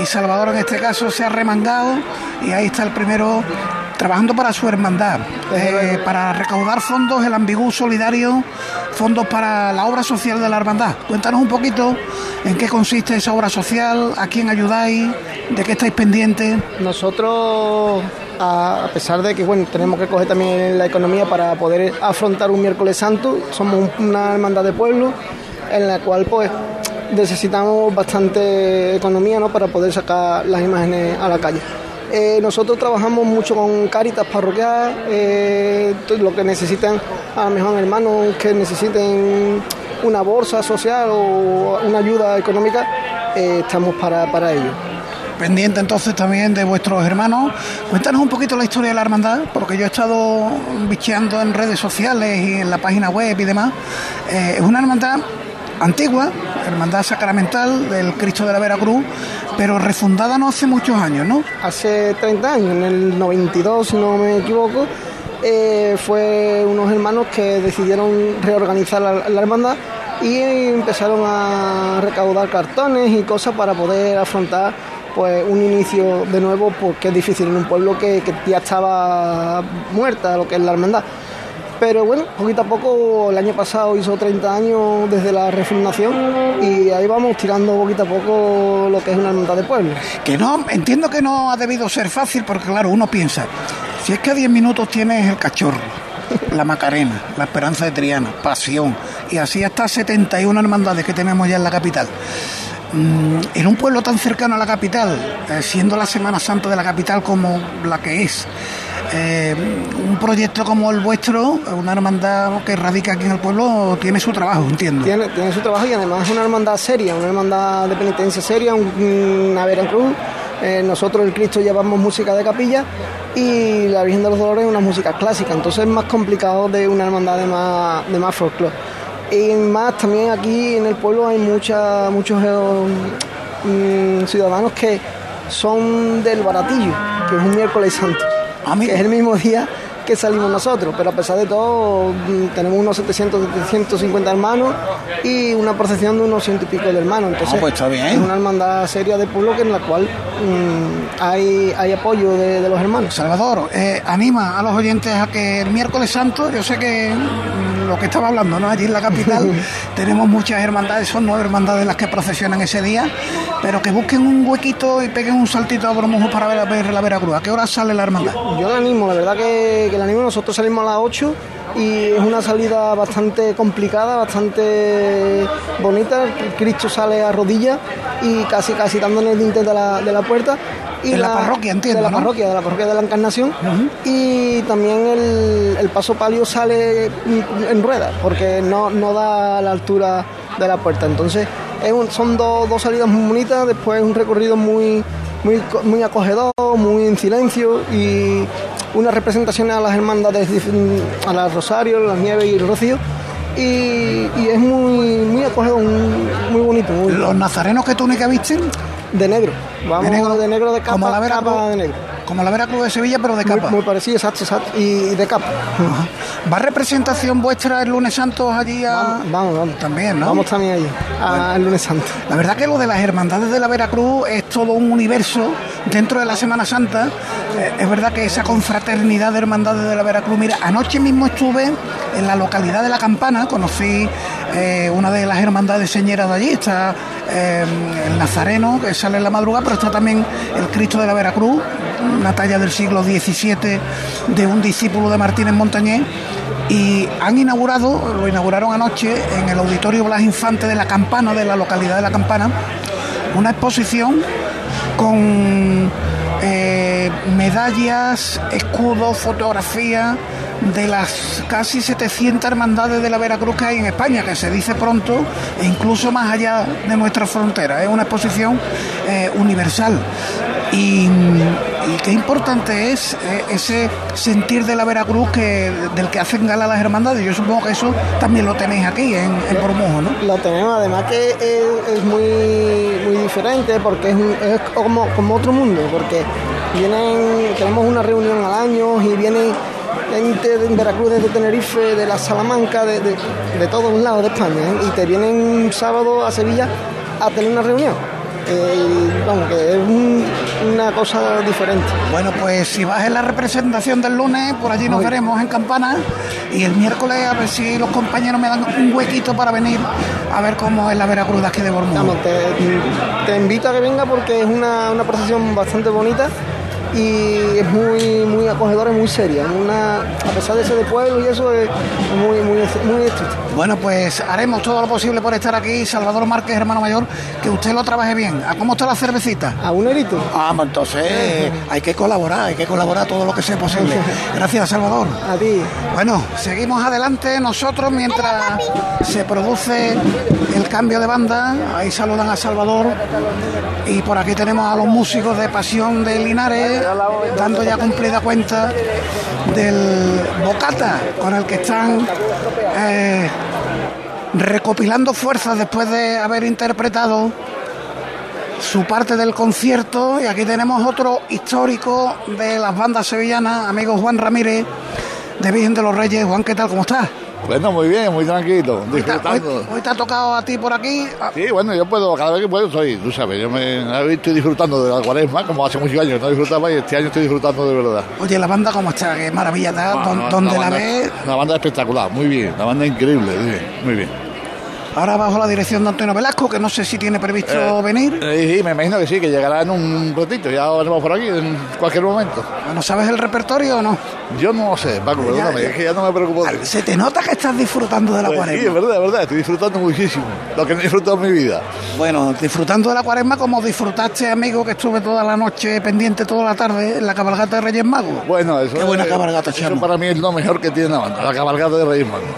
y Salvador en este caso se ha remangado, y ahí está el primero trabajando para su hermandad, eh, para recaudar fondos, el ambigú solidario, fondos para la obra social de la hermandad. Cuéntanos un poquito en qué consiste esa obra social, a quién ayudáis, de qué estáis pendientes. Nosotros, a pesar de que bueno, tenemos que coger también la economía para poder afrontar un miércoles santo, somos una hermandad de pueblo en la cual pues necesitamos bastante economía ¿no? para poder sacar las imágenes a la calle. Eh, nosotros trabajamos mucho con Caritas Parroquial, eh, lo que necesitan, a lo mejor hermanos que necesiten una bolsa social o una ayuda económica, eh, estamos para, para ello. Pendiente entonces también de vuestros hermanos. Cuéntanos un poquito la historia de la hermandad, porque yo he estado bicheando en redes sociales y en la página web y demás. es una hermandad antigua, Hermandad Sacramental del Cristo de la Veracruz, pero refundada no hace muchos años, ¿no? Hace 30 años, en el 92, si no me equivoco, eh, fue unos hermanos que decidieron reorganizar la, hermandad y empezaron a recaudar cartones y cosas para poder afrontar pues un inicio de nuevo porque es difícil en un pueblo que, que ya estaba muerta lo que es la hermandad. Pero bueno, poquito a poco, el año pasado hizo 30 años desde la refundación y ahí vamos tirando poquito a poco lo que es una hermandad de pueblo. Que no, entiendo que no ha debido ser fácil porque claro, uno piensa, si es que a 10 minutos tienes el cachorro, la Macarena, la Esperanza de Triana, Pasión y así hasta 71 hermandades que tenemos ya en la capital mm, en un pueblo tan cercano a la capital, eh, siendo la Semana Santa de la capital como la que es, eh, un proyecto como el vuestro, una hermandad que radica aquí en el pueblo, tiene su trabajo, entiendo. Tiene, tiene su trabajo y además es una hermandad seria, una hermandad de penitencia seria, una Veracruz. Eh, nosotros, el Cristo, llevamos música de capilla y la Virgen de los Dolores una música clásica, entonces es más complicado de una hermandad de más, de más folclore. Y más también aquí en el pueblo hay mucha, muchos mm, ciudadanos que son del baratillo, que es un miércoles santo que es el mismo día que salimos nosotros, pero a pesar de todo mm, tenemos unos 700, 750 hermanos y una procesión de unos ciento y pico de hermanos. Entonces, pues está bien. es una hermandad seria de pueblo que en la cual mm, hay, hay apoyo de, los hermanos. Salvador, eh, anima a los oyentes a que el miércoles santo, yo sé que mm, lo que estaba hablando, ¿no? Allí en la capital tenemos muchas hermandades, son nueve hermandades las que procesionan ese día, pero que busquen un huequito y peguen un saltito a Bromujo para ver, ver la Veracruz. ¿A qué hora sale la hermandad? Yo la animo, la verdad que que el animo nosotros salimos a las 8 y es una salida bastante complicada, bastante bonita. Cristo sale a rodillas y casi casi dando el diente de la, de la puerta. Y de la, parroquia, entiendo. De la parroquia, de la parroquia de la Encarnación. Y también el, el, paso palio sale en rueda, porque no, no da la altura de la puerta. Entonces, son dos, dos salidas muy bonitas, después un recorrido muy, muy, muy acogedor, muy en silencio y una representación a las hermandades, a las Rosario, las Nieves y el Rocío. Y, es muy, muy acogedor, muy, bonito. ¿Los nazarenos que túnica visten? De negro. Vamos de negro de, negro de capa, como la capa de negro. Como la Veracruz de Sevilla, pero de capa. Muy, parecido, exacto, exacto. Y de capa. ¿Va representación vuestra el lunes santo allí a... Vamos, vamos. También, ¿no? Vamos también allí, al lunes santo. La verdad que lo de las hermandades de la Veracruz es todo un universo dentro de la Semana Santa, eh, es verdad que esa confraternidad de hermandades de la Veracruz, mira, anoche mismo estuve en la localidad de La Campana, conocí eh, una de las hermandades señeras de allí, está eh, el Nazareno, que sale en la madrugada, pero está también el Cristo de la Veracruz, una talla del siglo XVII de un discípulo de Martínez Montañés y han inaugurado, lo inauguraron anoche en el Auditorio Blas Infante de la Campana, de la localidad de la Campana, una exposición con eh, medallas, escudos, fotografías de las casi 700 hermandades de la Veracruz que hay en España, que se dice pronto, e incluso más allá de nuestra frontera. Es una exposición eh, universal. Y, qué importante es eh, ese sentir de la Veracruz que, del que hacen gala las hermandades. Yo supongo que eso también lo tenéis aquí en, en ¿no? Lo tenemos, además que es, muy, muy diferente porque es, es como, como otro mundo, porque vienen, tenemos una reunión al año y vienen gente de Veracruz, de Tenerife, de la Salamanca, de, de, de todos lados de España, ¿eh? y te vienen un sábado a Sevilla a tener una reunión. Eh, vamos, que es una cosa diferente. Bueno, pues si vas en la representación del lunes, por allí nos veremos en Campana y el miércoles a ver si los compañeros me dan un huequito para venir a ver cómo es la Veracruz aquí de Bormón. te, te, invito a que venga porque es una, una procesión bastante bonita y es muy muy acogedora y muy seria. Una, a pesar de ser de pueblo y eso es muy, muy, muy estricto. Bueno, pues haremos todo lo posible por estar aquí, Salvador Márquez, hermano mayor, que usted lo trabaje bien. ¿A cómo está la cervecita? A un erito. Ah, pues entonces hay que colaborar, hay que colaborar todo lo que sea posible. Gracias, Salvador. A ti. Bueno, seguimos adelante nosotros mientras se produce el cambio de banda. Ahí saludan a Salvador. Y por aquí tenemos a los músicos de Pasión de Linares, dando ya cumplida cuenta del bocata con el que están eh, recopilando fuerzas después de haber interpretado su parte del concierto y aquí tenemos otro histórico de las bandas sevillanas, amigo Juan Ramírez de Virgen de los Reyes. Juan, ¿qué tal? ¿Cómo estás? Bueno, muy bien, muy tranquilo, disfrutando. Hoy, hoy, te ha tocado a ti por aquí. Sí, bueno, yo puedo, cada vez que puedo soy, tú sabes, yo me estoy disfrutando de la cuaresma, como hace muchos años no disfrutaba y este año estoy disfrutando de verdad. Oye, la banda cómo está, qué maravilla, Ah, donde la banda, ves. Una banda espectacular, muy bien, la banda increíble, muy bien. Muy bien. Ahora bajo la dirección de Antonio Velasco, que no sé si tiene previsto Eh, venir. Eh, sí, me imagino que sí, que llegará en un ratito, ya veremos por aquí, en cualquier momento. ¿No sabes el repertorio o no? Yo no lo sé, Paco, perdóname, ya. es que ya no me preocupo de Se te nota que estás disfrutando de la Pues cuaresma. Sí, es verdad, es verdad, estoy disfrutando muchísimo, lo que no he disfrutado en mi vida. Bueno, disfrutando de la cuaresma como disfrutaste, amigo, que estuve toda la noche pendiente toda la tarde en la cabalgata de Reyes Magos. Bueno, eso, Qué buena es- cabalgata, eso Chamo. para mí es lo mejor que tiene la banda, la cabalgata de Reyes Magos.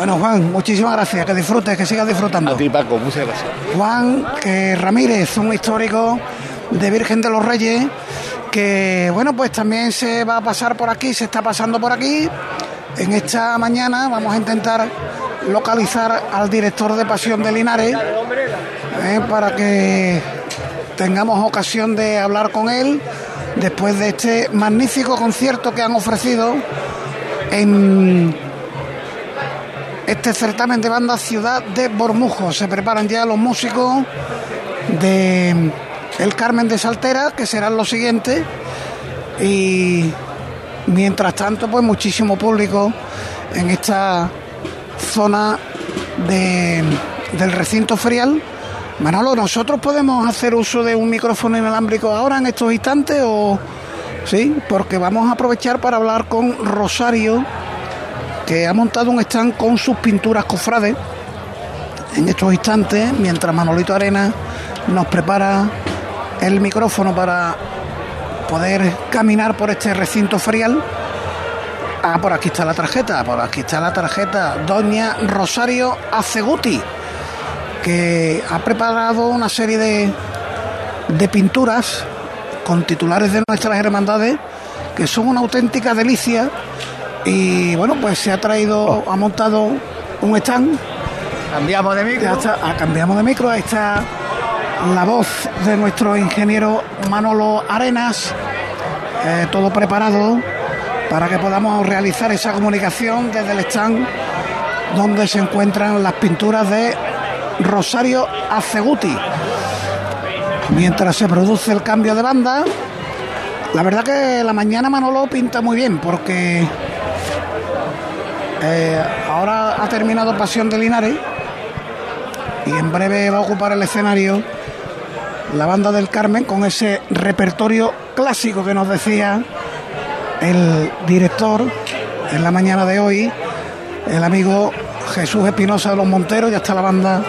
Bueno, Juan, muchísimas gracias, que disfrutes, que sigas disfrutando. A ti, Paco, muchas gracias. Juan que Ramírez, un histórico de Virgen de los Reyes, que bueno, pues también se va a pasar por aquí, se está pasando por aquí. En esta mañana vamos a intentar localizar al director de Pasión de Linares eh, para que tengamos ocasión de hablar con él después de este magnífico concierto que han ofrecido en este certamen de banda Ciudad de Bormujo. Se preparan ya los músicos de El Carmen de Saltera, que serán los siguientes. Y mientras tanto, pues muchísimo público en esta zona de- del recinto ferial. Manolo, ¿nosotros podemos hacer uso de un micrófono inalámbrico ahora en estos instantes o sí? Porque vamos a aprovechar para hablar con Rosario que ha montado un stand con sus pinturas cofrades en estos instantes, mientras Manolito Arena nos prepara el micrófono para poder caminar por este recinto ferial. Ah, por aquí está la tarjeta, por aquí está la tarjeta. Doña Rosario Aceguti, que ha preparado una serie de, de pinturas con titulares de nuestras hermandades que son una auténtica delicia y bueno, pues se ha traído, ha montado un stand. Cambiamos de micro. Está, ah, cambiamos de micro, ahí está la voz de nuestro ingeniero Manolo Arenas, eh, todo preparado para que podamos realizar esa comunicación desde el stand donde se encuentran las pinturas de Rosario Aceguti. mientras se produce el cambio de banda. La verdad que la mañana Manolo pinta muy bien porque eh, ahora ha terminado Pasión de Linares y en breve va a ocupar el escenario la banda del Carmen con ese repertorio clásico que nos decía el director en la mañana de hoy, el amigo Jesús Espinosa de los Monteros, ya está la banda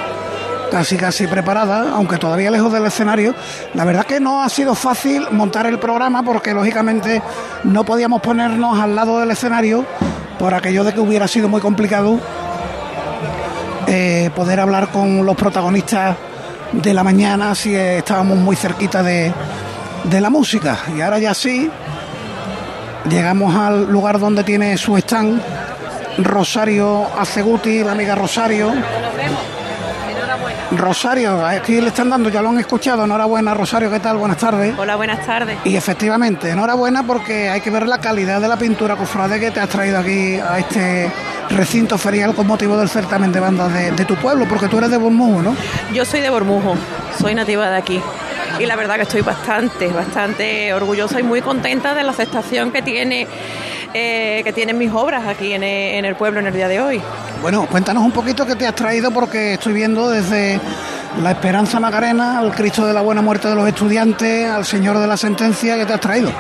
casi casi preparada, aunque todavía lejos del escenario. La verdad que no ha sido fácil montar el programa porque lógicamente no podíamos ponernos al lado del escenario por aquello de que hubiera sido muy complicado eh, poder hablar con los protagonistas de la mañana si estábamos muy cerquita de, de la música. Y ahora ya sí, llegamos al lugar donde tiene su stand Rosario Aceguti, la amiga Rosario. Rosario, aquí le están dando, ya lo han escuchado. Enhorabuena, Rosario, ¿qué tal? Buenas tardes. Hola, buenas tardes. Y efectivamente, enhorabuena porque hay que ver la calidad de la pintura cofrade que te has traído aquí a este recinto ferial con motivo del certamen de bandas de, de tu pueblo, porque tú eres de Bormujo, ¿no? Yo soy de Bormujo, soy nativa de aquí. Y la verdad que estoy bastante, bastante orgullosa y muy contenta de la aceptación que tiene eh, que tienen mis obras aquí en el pueblo en el día de hoy. Bueno, cuéntanos un poquito qué te has traído porque estoy viendo desde la Esperanza Macarena, al Cristo de la Buena Muerte de los Estudiantes, al Señor de la Sentencia, ¿qué te has traído?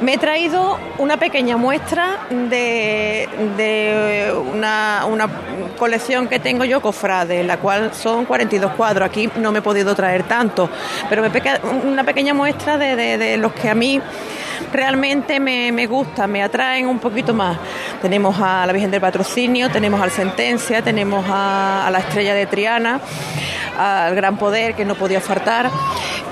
Me he traído una pequeña muestra de, una, una colección que tengo yo, cofrade, la cual son 42 cuadros. Aquí no me he podido traer tanto, pero me peca- una pequeña muestra de los que a mí realmente me, me gustan, me atraen un poquito más. Tenemos a la Virgen del Patrocinio, tenemos al Sentencia, tenemos a, a la Estrella de Triana, al Gran Poder, que no podía faltar.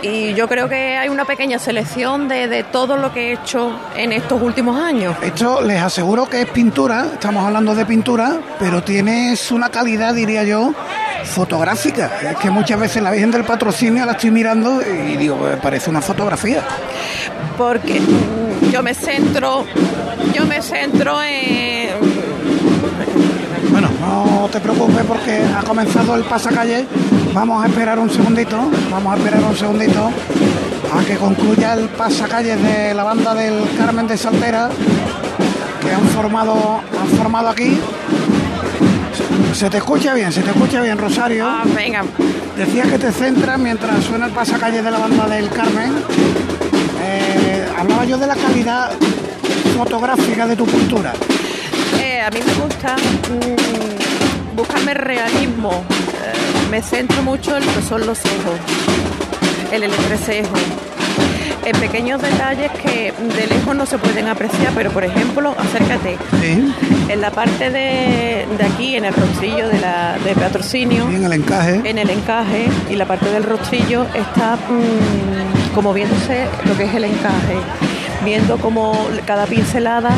Y yo creo que hay una pequeña selección de, de todo lo que he hecho en estos últimos años. Esto les aseguro que es pintura, estamos hablando de pintura, pero tienes una calidad, diría yo, fotográfica. Es que muchas veces la Virgen del Patrocinio la estoy mirando y digo, "Pues parece una fotografía. Porque yo me centro, yo me centro en Bueno, no te preocupes porque ha comenzado el pasacalle. Vamos a esperar un segundito, vamos a esperar un segundito a que concluya el pasacalle de la banda del Carmen de Saltera que han formado, han formado aquí. Se- te escucha bien, se te escucha bien, Rosario. Ah, venga. Decías que te centras mientras suena el pasacalle de la banda del Carmen. Eh, hablaba yo de la calidad fotográfica de tu pintura. Eh, a mí me gusta mm, buscarme realismo. Eh, me centro mucho en lo que son los ojos, en el entrecejo, en pequeños detalles que de lejos no se pueden apreciar, pero por ejemplo, acércate. En la parte de, de aquí, en el rostrillo de, la, de patrocinio, en el encaje. en el encaje y la parte del rostrillo está mm, como viéndose lo que es el encaje, viendo como cada pincelada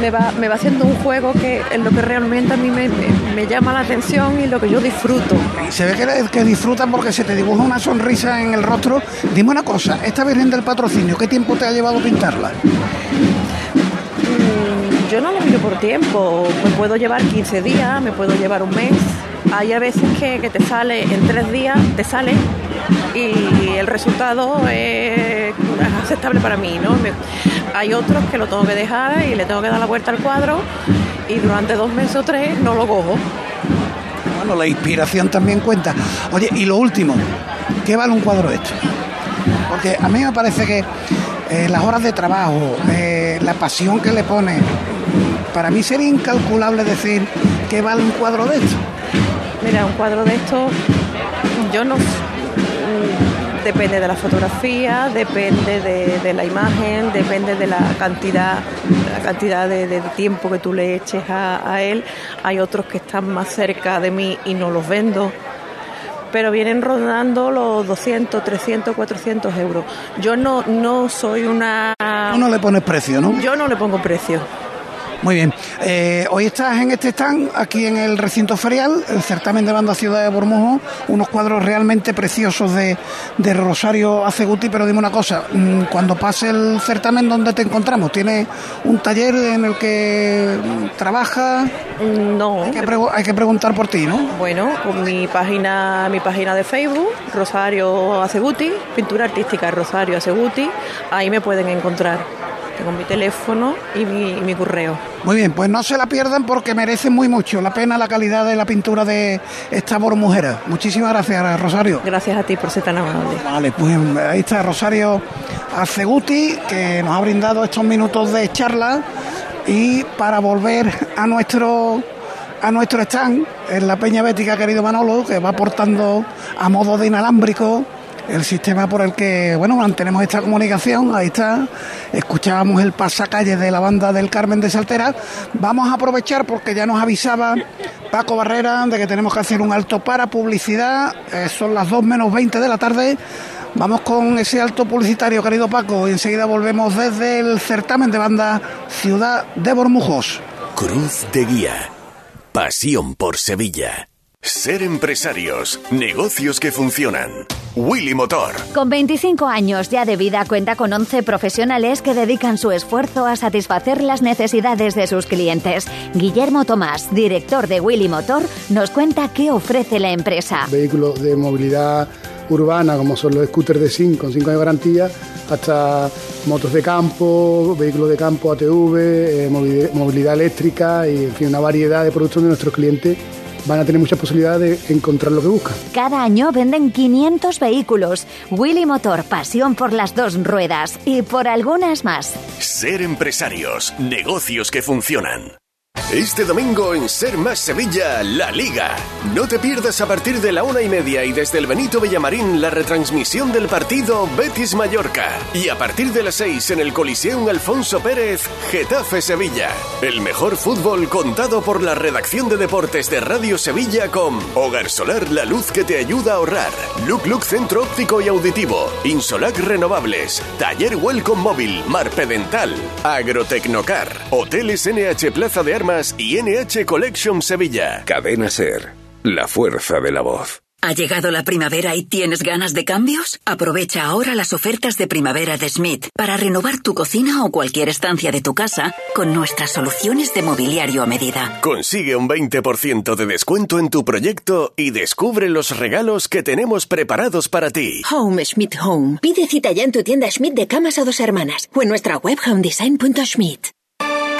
me va, me va haciendo un juego que es lo que realmente a mí me, me- me llama la atención y lo que yo disfruto. Y se ve que, que disfrutan porque se te dibuja una sonrisa en el rostro. Dime una cosa, esta Virgen del Patrocinio, ¿qué tiempo te ha llevado pintarla? Mm, Yo no lo miro por tiempo, me puedo llevar 15 días, me puedo llevar un mes. Hay a veces que, que te sale en tres días, te sale y el resultado es aceptable para mí, ¿no? Hay otros que lo tengo que dejar y le tengo que dar la vuelta al cuadro y durante dos meses o tres no lo cojo. Bueno, la inspiración también cuenta. Oye, y lo último, ¿qué vale un cuadro esto? Porque a mí me parece que eh, las horas de trabajo, eh, la pasión que le pone, para mí sería incalculable decir qué vale un cuadro de esto. Mira, un cuadro de esto, yo no. Depende de la fotografía, depende de, de la imagen, depende de la cantidad, la cantidad de, de tiempo que tú le eches a, a él. Hay otros que están más cerca de mí y no los vendo. Pero vienen rondando los 200, 300, 400 euros. Yo no, no soy una... Tú no le pones precio, ¿no? Yo no le pongo precio. Muy bien. Eh, hoy estás en este stand, aquí en el recinto ferial, el certamen de banda Ciudad de Bormujo, unos cuadros realmente preciosos de, de Rosario Aceguti, pero dime una cosa, mm, cuando pase el certamen, ¿dónde te encontramos? ¿Tienes un taller en el que trabajas? No. Hay que, pregu- hay que preguntar por ti, ¿no? Bueno, con mi página, mi página de Facebook, Rosario Aceguti, pintura artística Rosario Aceguti, ahí me pueden encontrar. Tengo mi teléfono y mi, y mi correo. Muy bien, pues no se la pierdan porque merece muy mucho la pena la calidad de la pintura de esta bormujera. Muchísimas gracias, Rosario. Gracias a ti por ser tan amable. Vale, pues ahí está Rosario Aceguti, que nos ha brindado estos minutos de charla. Y para volver a nuestro a nuestro stand en la Peña Bética, querido Manolo, que va aportando a modo de inalámbrico el sistema por el que, bueno, mantenemos esta comunicación. Ahí está, escuchábamos el pasacalle de la banda del Carmen de Saltera. Vamos a aprovechar porque ya nos avisaba Paco Barrera de que tenemos que hacer un alto para publicidad. Eh, son las 2 menos 20 de la tarde. Vamos con ese alto publicitario, querido Paco, y enseguida volvemos desde el certamen de banda Ciudad de Bormujos. Cruz de Guía. Pasión por Sevilla. Ser empresarios. Negocios que funcionan. Willy Motor. Con 25 años ya de vida cuenta con 11 profesionales que dedican su esfuerzo a satisfacer las necesidades de sus clientes. Guillermo Tomás, director de Willy Motor, nos cuenta qué ofrece la empresa. vehículos de movilidad urbana, como son los scooters de 5 con 5 años de garantía, hasta motos de campo, vehículos de campo ATV, eh, movilidad, movilidad eléctrica y en fin, una variedad de productos donde nuestros clientes van a tener muchas posibilidades de encontrar lo que buscan. Cada año venden 500 vehículos. Willy Motor, pasión por las dos ruedas y por algunas más. Ser empresarios. Negocios que funcionan. Este domingo en Ser Más Sevilla, La Liga. No te pierdas a partir de la una y media y desde el Benito Villamarín la retransmisión del partido Betis Mallorca. Y a partir de las seis en el Coliseum Alfonso Pérez, Getafe Sevilla. El mejor fútbol contado por la redacción de deportes de Radio Sevilla con Hogar Solar, la luz que te ayuda a ahorrar. Look Look Centro Óptico y Auditivo. Insolac Renovables. Taller Welcome Móvil. Marpedental. Agrotecnocar. Hoteles NH Plaza de Armas y NH Collection Sevilla. Cadena Ser. La fuerza de la voz. ¿Ha llegado la primavera y tienes ganas de cambios? Aprovecha ahora las ofertas de primavera de Schmidt para renovar tu cocina o cualquier estancia de tu casa con nuestras soluciones de mobiliario a medida. Consigue un 20% de descuento en tu proyecto y descubre los regalos que tenemos preparados para ti. Home Schmidt Home. Pide cita ya en tu tienda Schmidt de camas a dos hermanas o en nuestra web homedesign.schmidt.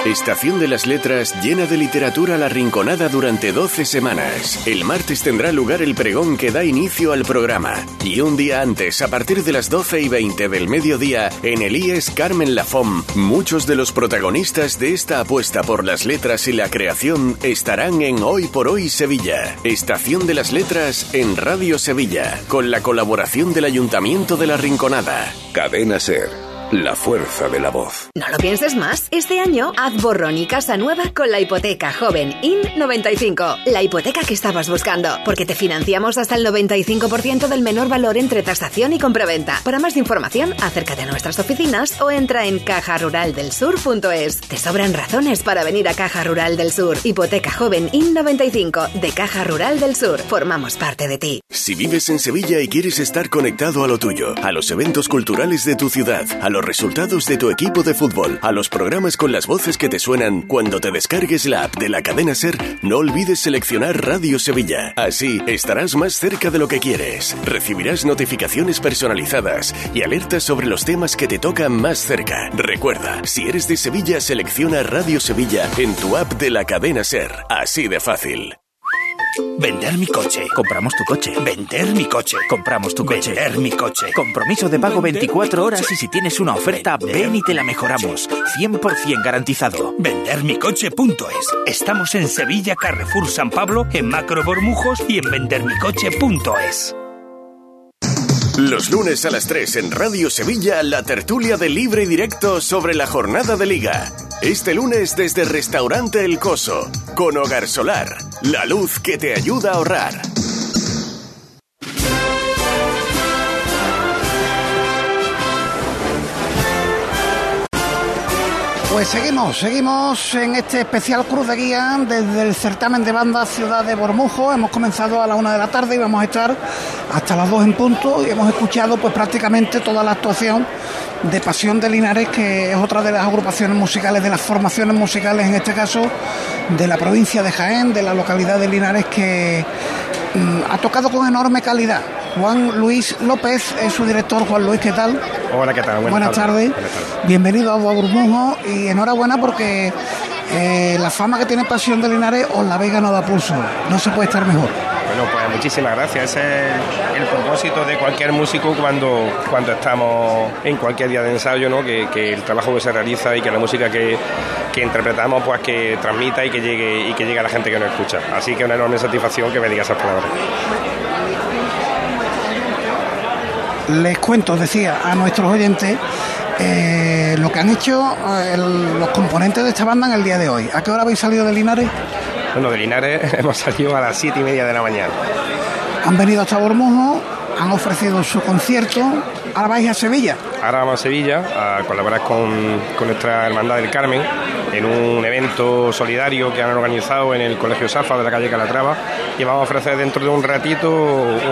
Estación de las Letras llena de literatura la rinconada durante 12 semanas. El martes tendrá lugar el pregón que da inicio al programa. Y un día antes, a partir de las 12 y 20 del mediodía, en el IES Carmen Lafom, muchos de los protagonistas de esta apuesta por las letras y la creación estarán en Hoy por Hoy Sevilla. Estación de las Letras en Radio Sevilla, con la colaboración del Ayuntamiento de la Rinconada. Cadena Ser. La fuerza de la voz. No lo pienses más. Este año haz borrón y casa nueva con la hipoteca joven IN95. La hipoteca que estabas buscando. Porque te financiamos hasta el 95% del menor valor entre tasación y compraventa. Para más información, acércate a nuestras oficinas o entra en cajaruraldelsur.es. Te sobran razones para venir a Caja Rural del Sur. Hipoteca joven IN95 de Caja Rural del Sur. Formamos parte de ti. Si vives en Sevilla y quieres estar conectado a lo tuyo, a los eventos culturales de tu ciudad, a los resultados de tu equipo de fútbol, a los programas con las voces que te suenan, cuando te descargues la app de la cadena Ser, no olvides seleccionar Radio Sevilla. Así estarás más cerca de lo que quieres. Recibirás notificaciones personalizadas y alertas sobre los temas que te tocan más cerca. Recuerda, si eres de Sevilla, selecciona Radio Sevilla en tu app de la cadena Ser. Así de fácil. Vender mi coche. Compramos tu coche. Vender mi coche. Compramos tu coche. Vender mi coche. Compromiso de pago 24 horas y si tienes una oferta, ven y te la mejoramos. 100% garantizado. Vendermicoche.es. Estamos en Sevilla, Carrefour San Pablo, en Macro Bormujos y en vendermicoche.es. Los lunes a las 3 en Radio Sevilla, la tertulia de libre y directo sobre la jornada de liga. Este lunes desde Restaurante El Coso, con Hogar Solar, la luz que te ayuda a ahorrar. Pues seguimos, seguimos en este especial Cruz de Guía desde el certamen de banda Ciudad de Bormujo. Hemos comenzado a la una de la tarde y vamos a estar hasta las dos en punto y hemos escuchado pues prácticamente toda la actuación de Pasión de Linares, que es otra de las agrupaciones musicales, de las formaciones musicales en este caso, de la provincia de Jaén, de la localidad de Linares, que mm, ha tocado con enorme calidad. Juan Luis López es su director. Juan Luis, ¿qué tal? Hola, ¿qué tal? Buenas, tardes. Bienvenido a Bormujo y enhorabuena porque eh, la fama que tiene Pasión de Linares os la habéis ganado a pulso. No se puede estar mejor. Bueno, pues muchísimas gracias. Ese es el, propósito de cualquier músico cuando, cuando estamos en cualquier día de ensayo, ¿no? Que, que el trabajo que se realiza y que la música que, que, interpretamos, pues que transmita y que llegue y que llegue a la gente que nos escucha. Así que una enorme satisfacción que me diga esas palabras. Les cuento, decía, a nuestros oyentes eh, lo que han hecho eh, el, los componentes de esta banda en el día de hoy. ¿A qué hora habéis salido de Linares? Bueno, de Linares hemos salido a las siete y media de la mañana. Han venido hasta Bormujo, han ofrecido su concierto. Ahora vais a Sevilla. Ahora vamos a Sevilla a colaborar con, con nuestra Hermandad del Carmen en un evento solidario que han organizado en el Colegio Safa de la calle Calatrava y vamos a ofrecer dentro de un ratito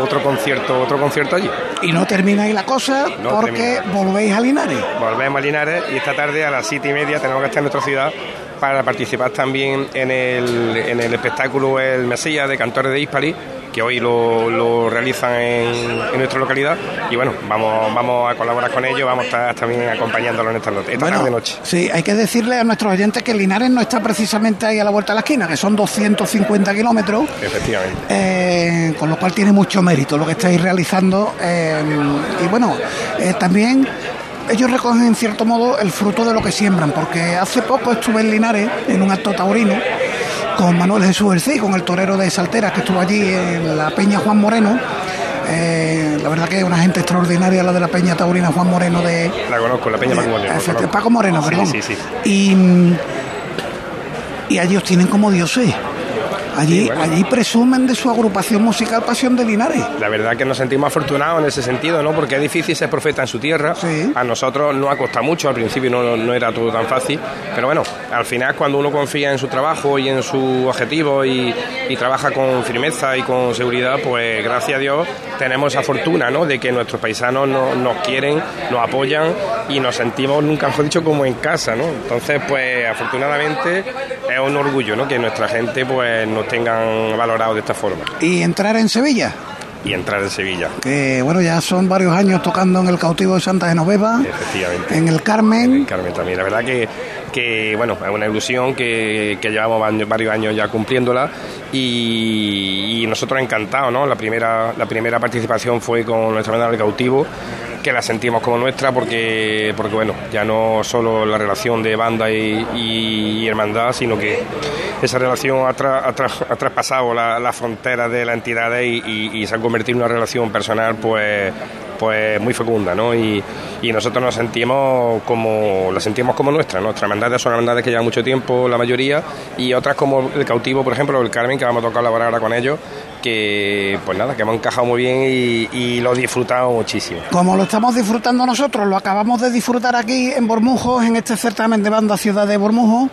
otro concierto, otro concierto allí. Y no termina ahí la cosa No porque termina. volvéis a Linares. Volvemos a Linares y esta tarde a las siete y media tenemos que estar en nuestra ciudad para participar también en el, en el espectáculo El Mesías de Cantores de Hispali, que hoy lo, lo realizan en, en nuestra localidad. Y bueno, vamos, vamos a colaborar con ellos, vamos a estar también acompañándolo en esta, esta tarde noche. Sí, hay que decirle a nuestros oyentes que Linares no está precisamente ahí a la vuelta de la esquina, que son 250 kilómetros. Efectivamente. Eh, con lo cual tiene mucho mérito lo que estáis realizando. eh, y bueno, eh, también ellos recogen en cierto modo el fruto de lo que siembran, porque hace poco estuve en Linares en un acto taurino con Manuel Jesús Ercí, con el torero de Salteras que estuvo allí en la Peña Juan Moreno. Eh, la verdad que es una gente extraordinaria la de la Peña Taurina Juan Moreno de, La conozco, la Peña Paco Moreno. Paco Moreno, Sí, perdón. Sí, sí, y, mm, y allí os tienen como dioses. Allí, Sí, bueno. allí presumen de su agrupación musical Pasión de Linares. La verdad que nos sentimos afortunados en ese sentido, ¿no? Porque es difícil ser profeta en su tierra. A nosotros nos ha costado mucho, al principio no, no era todo tan fácil. Pero bueno, al final cuando uno confía en su trabajo y en su objetivo y, y trabaja con firmeza y con seguridad, pues gracias a Dios tenemos esa fortuna, ¿no? De que nuestros paisanos no- nos quieren, nos apoyan y nos sentimos, nunca mejor dicho, como en casa, ¿no? Entonces, pues afortunadamente es un orgullo, ¿no? Que nuestra gente, pues, nos tengan valorado de esta forma. Y entrar en Sevilla, Y entrar en Sevilla. que bueno, ya son varios años tocando en el cautivo de Santa Genoveva, Efectivamente. en el Carmen. Carmen también. La verdad que, que, bueno, es una ilusión que, que llevamos varios años ya cumpliéndola y, y nosotros encantados, ¿no? La primera, la primera participación fue con nuestra banda del cautivo que la sentimos como nuestra porque, porque bueno, ya no solo la relación de banda y, hermandad, sino que esa relación ha, tra- ha tra- ha traspasado la- las fronteras de la entidad y, se ha convertido en una relación personal pues pues muy fecunda, ¿no? Y, nosotros nos sentimos como, la sentimos como nuestra, nuestras hermandades son hermandades que llevan mucho tiempo, la mayoría, y otras como el cautivo, por ejemplo, el Carmen, que vamos a tocar colaborar ahora con ellos, que pues nada, que hemos encajado muy bien y, y lo disfrutamos muchísimo. Como lo estamos disfrutando nosotros, lo acabamos de disfrutar aquí en Bormujos, en este certamen de banda Ciudad de Bormujos.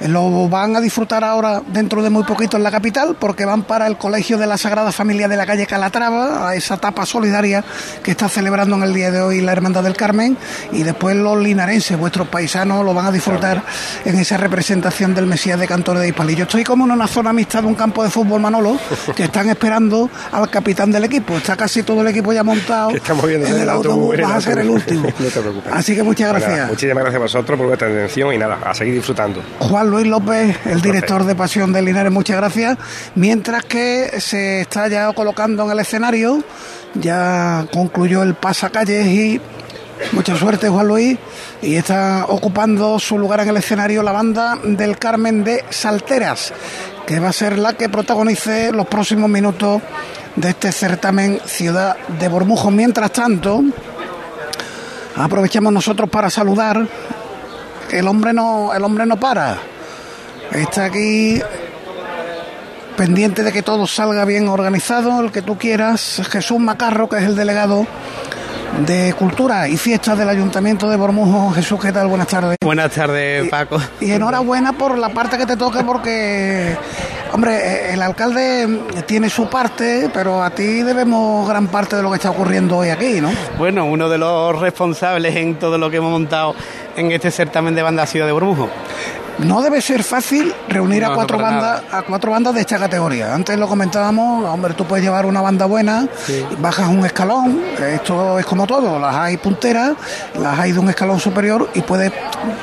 Lo van a disfrutar ahora dentro de muy poquito en la capital, porque van para el Colegio de la Sagrada Familia de la calle Calatrava, a esa etapa solidaria que está celebrando en el día de hoy la Hermandad del Carmen. Y después los linarenses, vuestros paisanos, lo van a disfrutar en esa representación del Mesías de Cantores de Hispali. Yo estoy como en una zona mixta de un campo de fútbol, Manolo, que están esperando al capitán del equipo. Está casi todo el equipo ya montado. Que estamos viendo en el autobús, el vas a ser el autobús. último. no te preocupes. Así que muchas Bueno, gracias. muchísimas gracias a vosotros por vuestra atención y nada, a seguir disfrutando. Juan Luis López, el director de Pasión de Linares, muchas gracias. Mientras que se está ya colocando en el escenario, ya concluyó el pasacalles y mucha suerte Juan Luis. Y está ocupando su lugar en el escenario la banda del Carmen de Salteras, que va a ser la que protagonice los próximos minutos de este certamen Ciudad de Bormujo. Mientras tanto, aprovechamos nosotros para saludar el hombre no el hombre no para está aquí pendiente de que todo salga bien organizado el que tú quieras Jesús Macarro que es el delegado de Cultura y Fiestas del Ayuntamiento de Bormujo. Jesús, ¿qué tal? Buenas tardes. Buenas tardes, Paco. Y enhorabuena por la parte que te toca porque, hombre, el alcalde tiene su parte, pero a ti debemos gran parte de lo que está ocurriendo hoy aquí, ¿no? Bueno, uno de los responsables en todo lo que hemos montado en este certamen de banda ciudad de Bormujo. No debe ser fácil reunir No, a cuatro no bandas, a cuatro bandas de esta categoría. Antes lo comentábamos, hombre, tú puedes llevar una banda buena, bajas un escalón, esto es como todo, las hay punteras, las hay de un escalón superior y puedes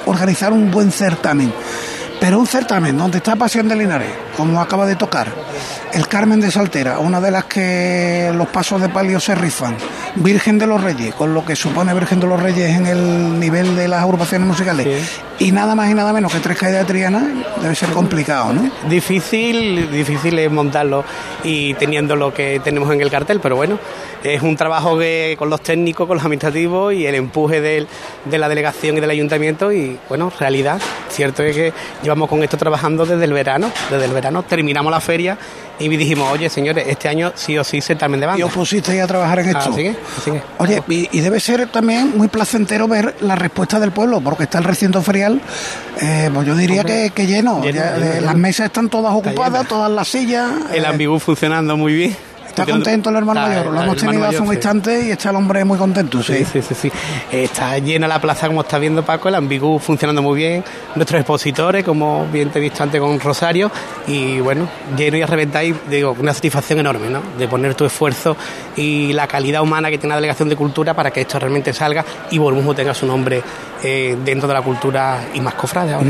organizar un buen certamen. Pero un certamen donde está Pasión de Linares, como acaba de tocar, el Carmen de Saltera, una de las que los pasos de palio se rifan, Virgen de los Reyes, con lo que supone Virgen de los Reyes en el nivel de las agrupaciones musicales, y nada más y nada menos que tres caídas de Triana, debe ser complicado, ¿no? Difícil, difícil es montarlo y teniendo lo que tenemos en el cartel, pero bueno, es un trabajo que con los técnicos, con los administrativos y el empuje del- de la delegación y del ayuntamiento y bueno, realidad, cierto es que llevamos con esto trabajando desde el verano, desde el verano terminamos la feria y dijimos, oye señores, este año sí o sí certamen de banda. Y os pusisteis a trabajar en esto. Así es. Oye, y, y debe ser también muy placentero ver la respuesta del pueblo, porque está el recinto ferial, eh, pues yo diría Hombre, que, que lleno. lleno, Ya, lleno, eh, lleno. Las mesas están todas ocupadas, todas las sillas. El eh, ambigú funcionando muy bien. Está contento el hermano mayor, lo hemos tenido hace un instante y está el hombre muy contento, sí. Sí, sí, sí. Está llena la plaza, como está viendo Paco, el ambigú funcionando muy bien, nuestros expositores, como bien te he visto antes con Rosario, y bueno, lleno y a reventar, y digo, una satisfacción enorme, ¿no? De poner tu esfuerzo y la calidad humana que tiene la Delegación de Cultura para que esto realmente salga y Bormujo tenga su nombre eh, dentro de la cultura y más cofrade ahora.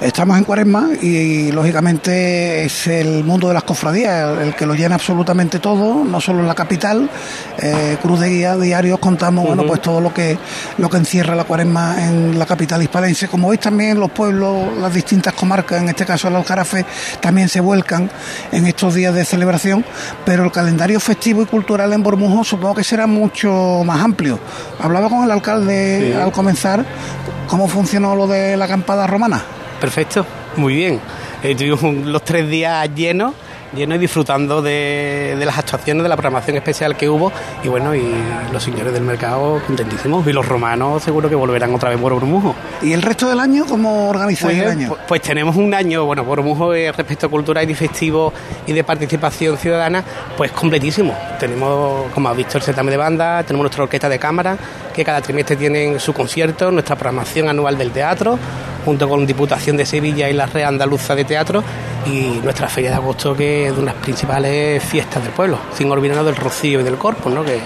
Estamos en cuaresma y, lógicamente es el mundo de las cofradías el que lo llena absolutamente todo, no solo en la capital. Eh, Cruz de Guía diarios contamos bueno pues todo lo que lo que encierra la cuaresma en la capital hispalense. Como veis también los pueblos, las distintas comarcas, en este caso el Aljarafe, también se vuelcan en estos días de celebración, pero el calendario festivo y cultural en Bormujo supongo que será mucho más amplio. Hablaba con el alcalde Sí. al comenzar cómo funcionó lo de la acampada romana. Perfecto, muy bien. Eh, tuvimos los tres días llenos, llenos y disfrutando de, de las actuaciones, de la programación especial que hubo. Y bueno, y los señores del mercado contentísimos. Y los romanos seguro que volverán otra vez por Bormujo. ¿Y el resto del año cómo organizáis Pues, el año? pu- pues tenemos un año, bueno, Bormujo eh, respecto a cultura y de festivo y de participación ciudadana, pues completísimo. Tenemos, como has visto, el certamen de banda, tenemos nuestra orquesta de cámara, que cada trimestre tienen su concierto, nuestra programación anual del teatro, junto con Diputación de Sevilla y la Red Andaluza de Teatro, y nuestra feria de agosto, que es de unas principales fiestas del pueblo, sin olvidarnos del Rocío y del Corpus, ¿no? que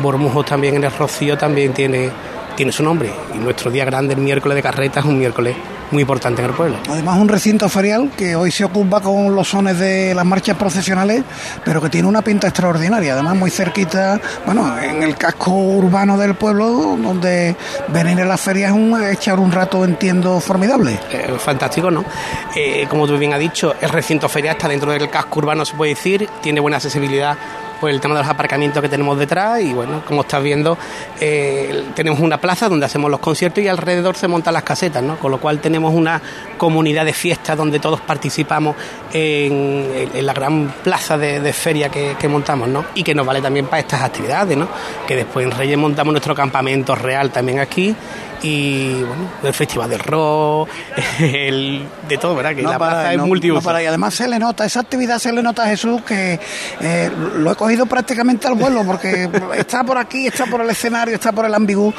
Bormujo también en el Rocío también tiene, tiene su nombre, y nuestro día grande, el miércoles de carreta, es un miércoles muy importante en el pueblo. Además un recinto ferial que hoy se ocupa con los sones de las marchas procesionales, pero que tiene una pinta extraordinaria. Además muy cerquita, bueno, en el casco urbano del pueblo, donde venir a las ferias es un, echar un rato, entiendo, formidable. Eh, fantástico, ¿no? Eh, como tú bien has dicho, el recinto ferial está dentro del casco urbano, se puede decir, tiene buena accesibilidad por el tema de los aparcamientos que tenemos detrás y bueno, como estás viendo, eh, tenemos una plaza donde hacemos los conciertos y alrededor se montan las casetas, ¿no? Con lo cual tenemos una comunidad de fiestas donde todos participamos en, la gran plaza de, de feria que, que montamos, ¿no? Y que nos vale también para estas actividades, ¿no? Que después en Reyes montamos nuestro campamento real también aquí y bueno, el festival del rock, el, de todo, ¿verdad? Que No la para, plaza es multiuso. no para. Y además se le nota, esa actividad se le nota a Jesús que eh, lo he cogido prácticamente al vuelo porque está por aquí, está por el escenario, está por el ambigú.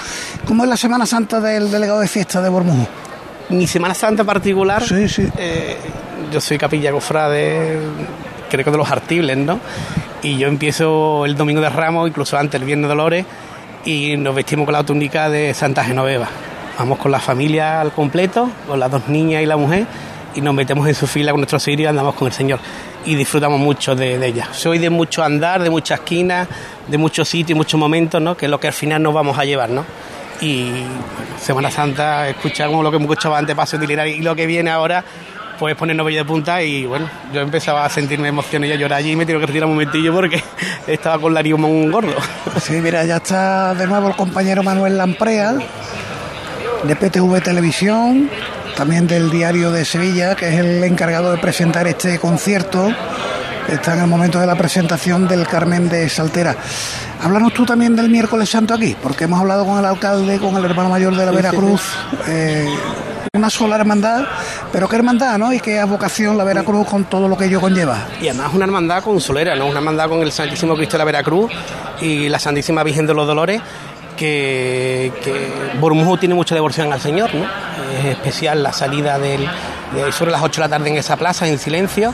¿Cómo es la Semana Santa del delegado de fiesta de Bormujo? Mi Semana Santa particular, sí, sí. eh, yo soy capilla cofrade, creo que de los artibles, ¿no? Y yo empiezo el domingo de Ramos, incluso antes, el Viernes de Dolores, y nos vestimos con la túnica de Santa Genoveva. Vamos con la familia al completo, con las dos niñas y la mujer, y nos metemos en su fila con nuestro sirio y andamos con el Señor. Y disfrutamos mucho de, ella. Soy de mucho andar, de muchas esquinas, de muchos sitios y muchos momentos, ¿no? Que es lo que al final nos vamos a llevar, ¿no? Y Semana Santa, escuchamos lo que hemos escuchado antes, Paso Linares, y lo que viene ahora, pues ponernos vello de punta y bueno, yo empezaba a sentirme emocionado y a llorar allí y me tengo que retirar un momentillo porque estaba con la un gordo. Sí, mira, ya está de nuevo el compañero Manuel Lamprea, de PTV Televisión, también del Diario de Sevilla, que es el encargado de presentar este concierto está en el momento de la presentación del Carmen de Saltera. Háblanos tú también del miércoles santo aquí, porque hemos hablado con el alcalde, con el hermano mayor de la Veracruz. Eh, una sola hermandad, pero qué hermandad, ¿no? Y qué vocación la Veracruz con todo lo que ello conlleva. Y además una hermandad con solera, ¿no? Una hermandad con el Santísimo Cristo de la Veracruz y la Santísima Virgen de los Dolores, que, que tiene mucha devoción al Señor, ¿no? Es especial la salida del, de sobre las 8 de la tarde en esa plaza, en silencio,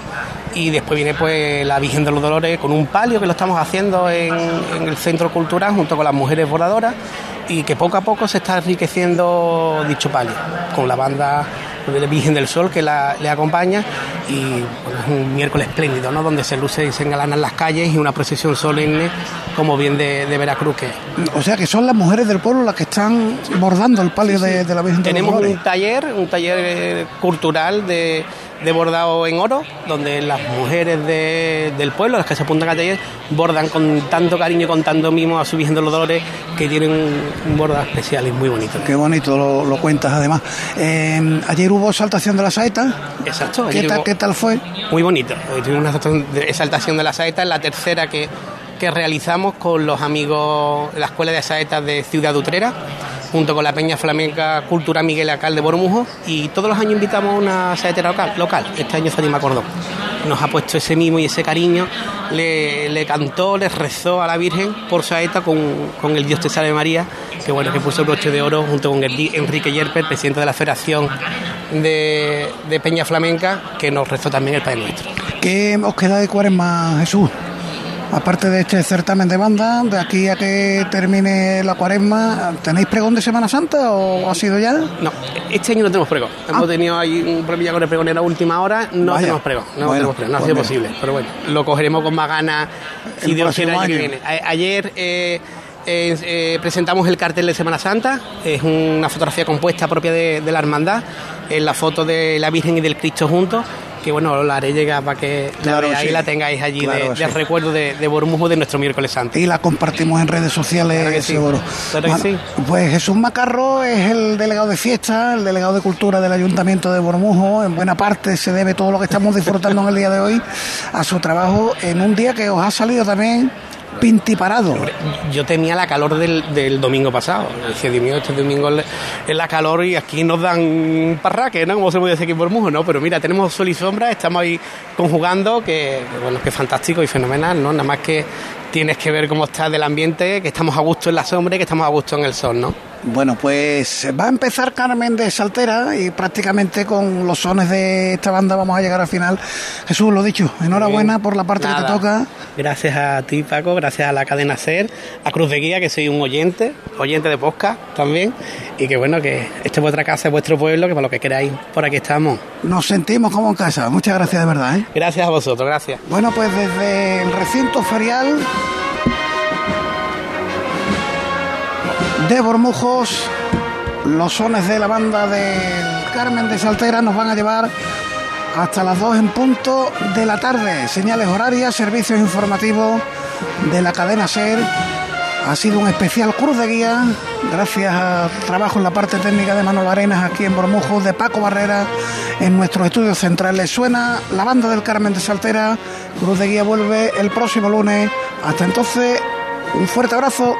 y después viene pues la Virgen de los Dolores con un palio que lo estamos haciendo en, en el Centro Cultural junto con las mujeres bordadoras y que poco a poco se está enriqueciendo dicho palio con la banda de la Virgen del Sol que la, le acompaña y es un miércoles espléndido, ¿no? donde se luce y se engalanan las calles y una procesión solemne como bien de, Veracruz que O sea que son las mujeres del pueblo las que están bordando el palio De, la Virgen del Sol. Tenemos un taller, un taller eh, cultural de de bordado en oro, donde las mujeres del pueblo, las que se apuntan a taller, bordan con tanto cariño y con tanto mimo a su Virgen de los Dolores que tienen un, bordado especial y muy bonito. Qué bonito lo, cuentas además. Eh, ayer hubo exaltación de la saeta. Exacto. ¿Qué tal, ¿Qué tal fue? Muy bonito. Tuvimos una exaltación de la saeta, la tercera que, que realizamos con los amigos de la Escuela de Saetas de Ciudad Utrera junto con la Peña Flamenca Cultura Miguel Acal de Bormujo y todos los años invitamos a una saetera local, local. este año Fátima Cordón. Nos ha puesto ese mimo y ese cariño, le, cantó, le rezó a la Virgen por saeta con, el Dios te salve María, que bueno, que puso el broche de oro junto con Enrique Yerper, presidente de la Federación de, de Peña Flamenca, que nos rezó también el Padre Nuestro. ¿Qué os queda de cuaresma, Jesús? Aparte de este certamen de banda, de aquí a que termine la cuaresma, ¿tenéis pregón de Semana Santa o ha sido ya? No, este año no tenemos pregón. Hemos ah. tenido ahí un problemilla con el pregón en la última hora, no tenemos pregón, no tenemos pregón, no ha sido pues posible. Pero bueno, lo cogeremos con más ganas si Dios quiere el año que viene. ayer eh, eh, presentamos el cartel de Semana Santa, es una fotografía compuesta propia de, de la hermandad, es la foto de la Virgen y del Cristo juntos que bueno, la haré llegar para que la veáis y la tengáis allí de, recuerdo de, de, Bormujo de nuestro miércoles santo. Y la compartimos en redes sociales, seguro. Pues Jesús Macarro es el delegado de fiesta, el delegado de cultura del Ayuntamiento de Bormujo. En buena parte se debe todo lo que estamos disfrutando en el día de hoy a su trabajo en un día que os ha salido también pintiparado. Yo tenía la calor del, domingo pasado. Decía, Dios mío, este domingo es la calor y aquí nos dan parraque, ¿no? Como se puede decir aquí por Mujo, ¿no? Pero mira, tenemos sol y sombra, estamos ahí conjugando, que, bueno, que fantástico y fenomenal, ¿no? Nada más que tienes que ver cómo está del ambiente, que estamos a gusto en la sombra y que estamos a gusto en el sol, ¿no? Bueno, pues va a empezar Carmen de Saltera y prácticamente con los sones de esta banda vamos a llegar al final. Jesús, lo dicho, enhorabuena por la parte que te toca. Gracias a ti, Paco, gracias a la cadena SER, a Cruz de Guía, que soy un oyente, oyente de Posca también, y que bueno, que este es vuestra casa, es vuestro pueblo, que para lo que queráis, por aquí estamos. Nos sentimos como en casa. Muchas gracias de verdad. ¿eh? Gracias a vosotros, gracias. Bueno, pues desde el recinto ferial de Bormujos. Los sones de la banda del Carmen de Saltera nos van a llevar hasta las 2 en punto de la tarde. Señales horarias, servicios informativos de la cadena SER. Ha sido un especial cruz de guía, gracias a trabajo en la parte técnica de Manuel Arenas aquí en Bormujos, de Paco Barrera en nuestros estudios centrales. Suena la banda del Carmen de Saltera. Cruz de guía vuelve el próximo lunes. Hasta entonces, un fuerte abrazo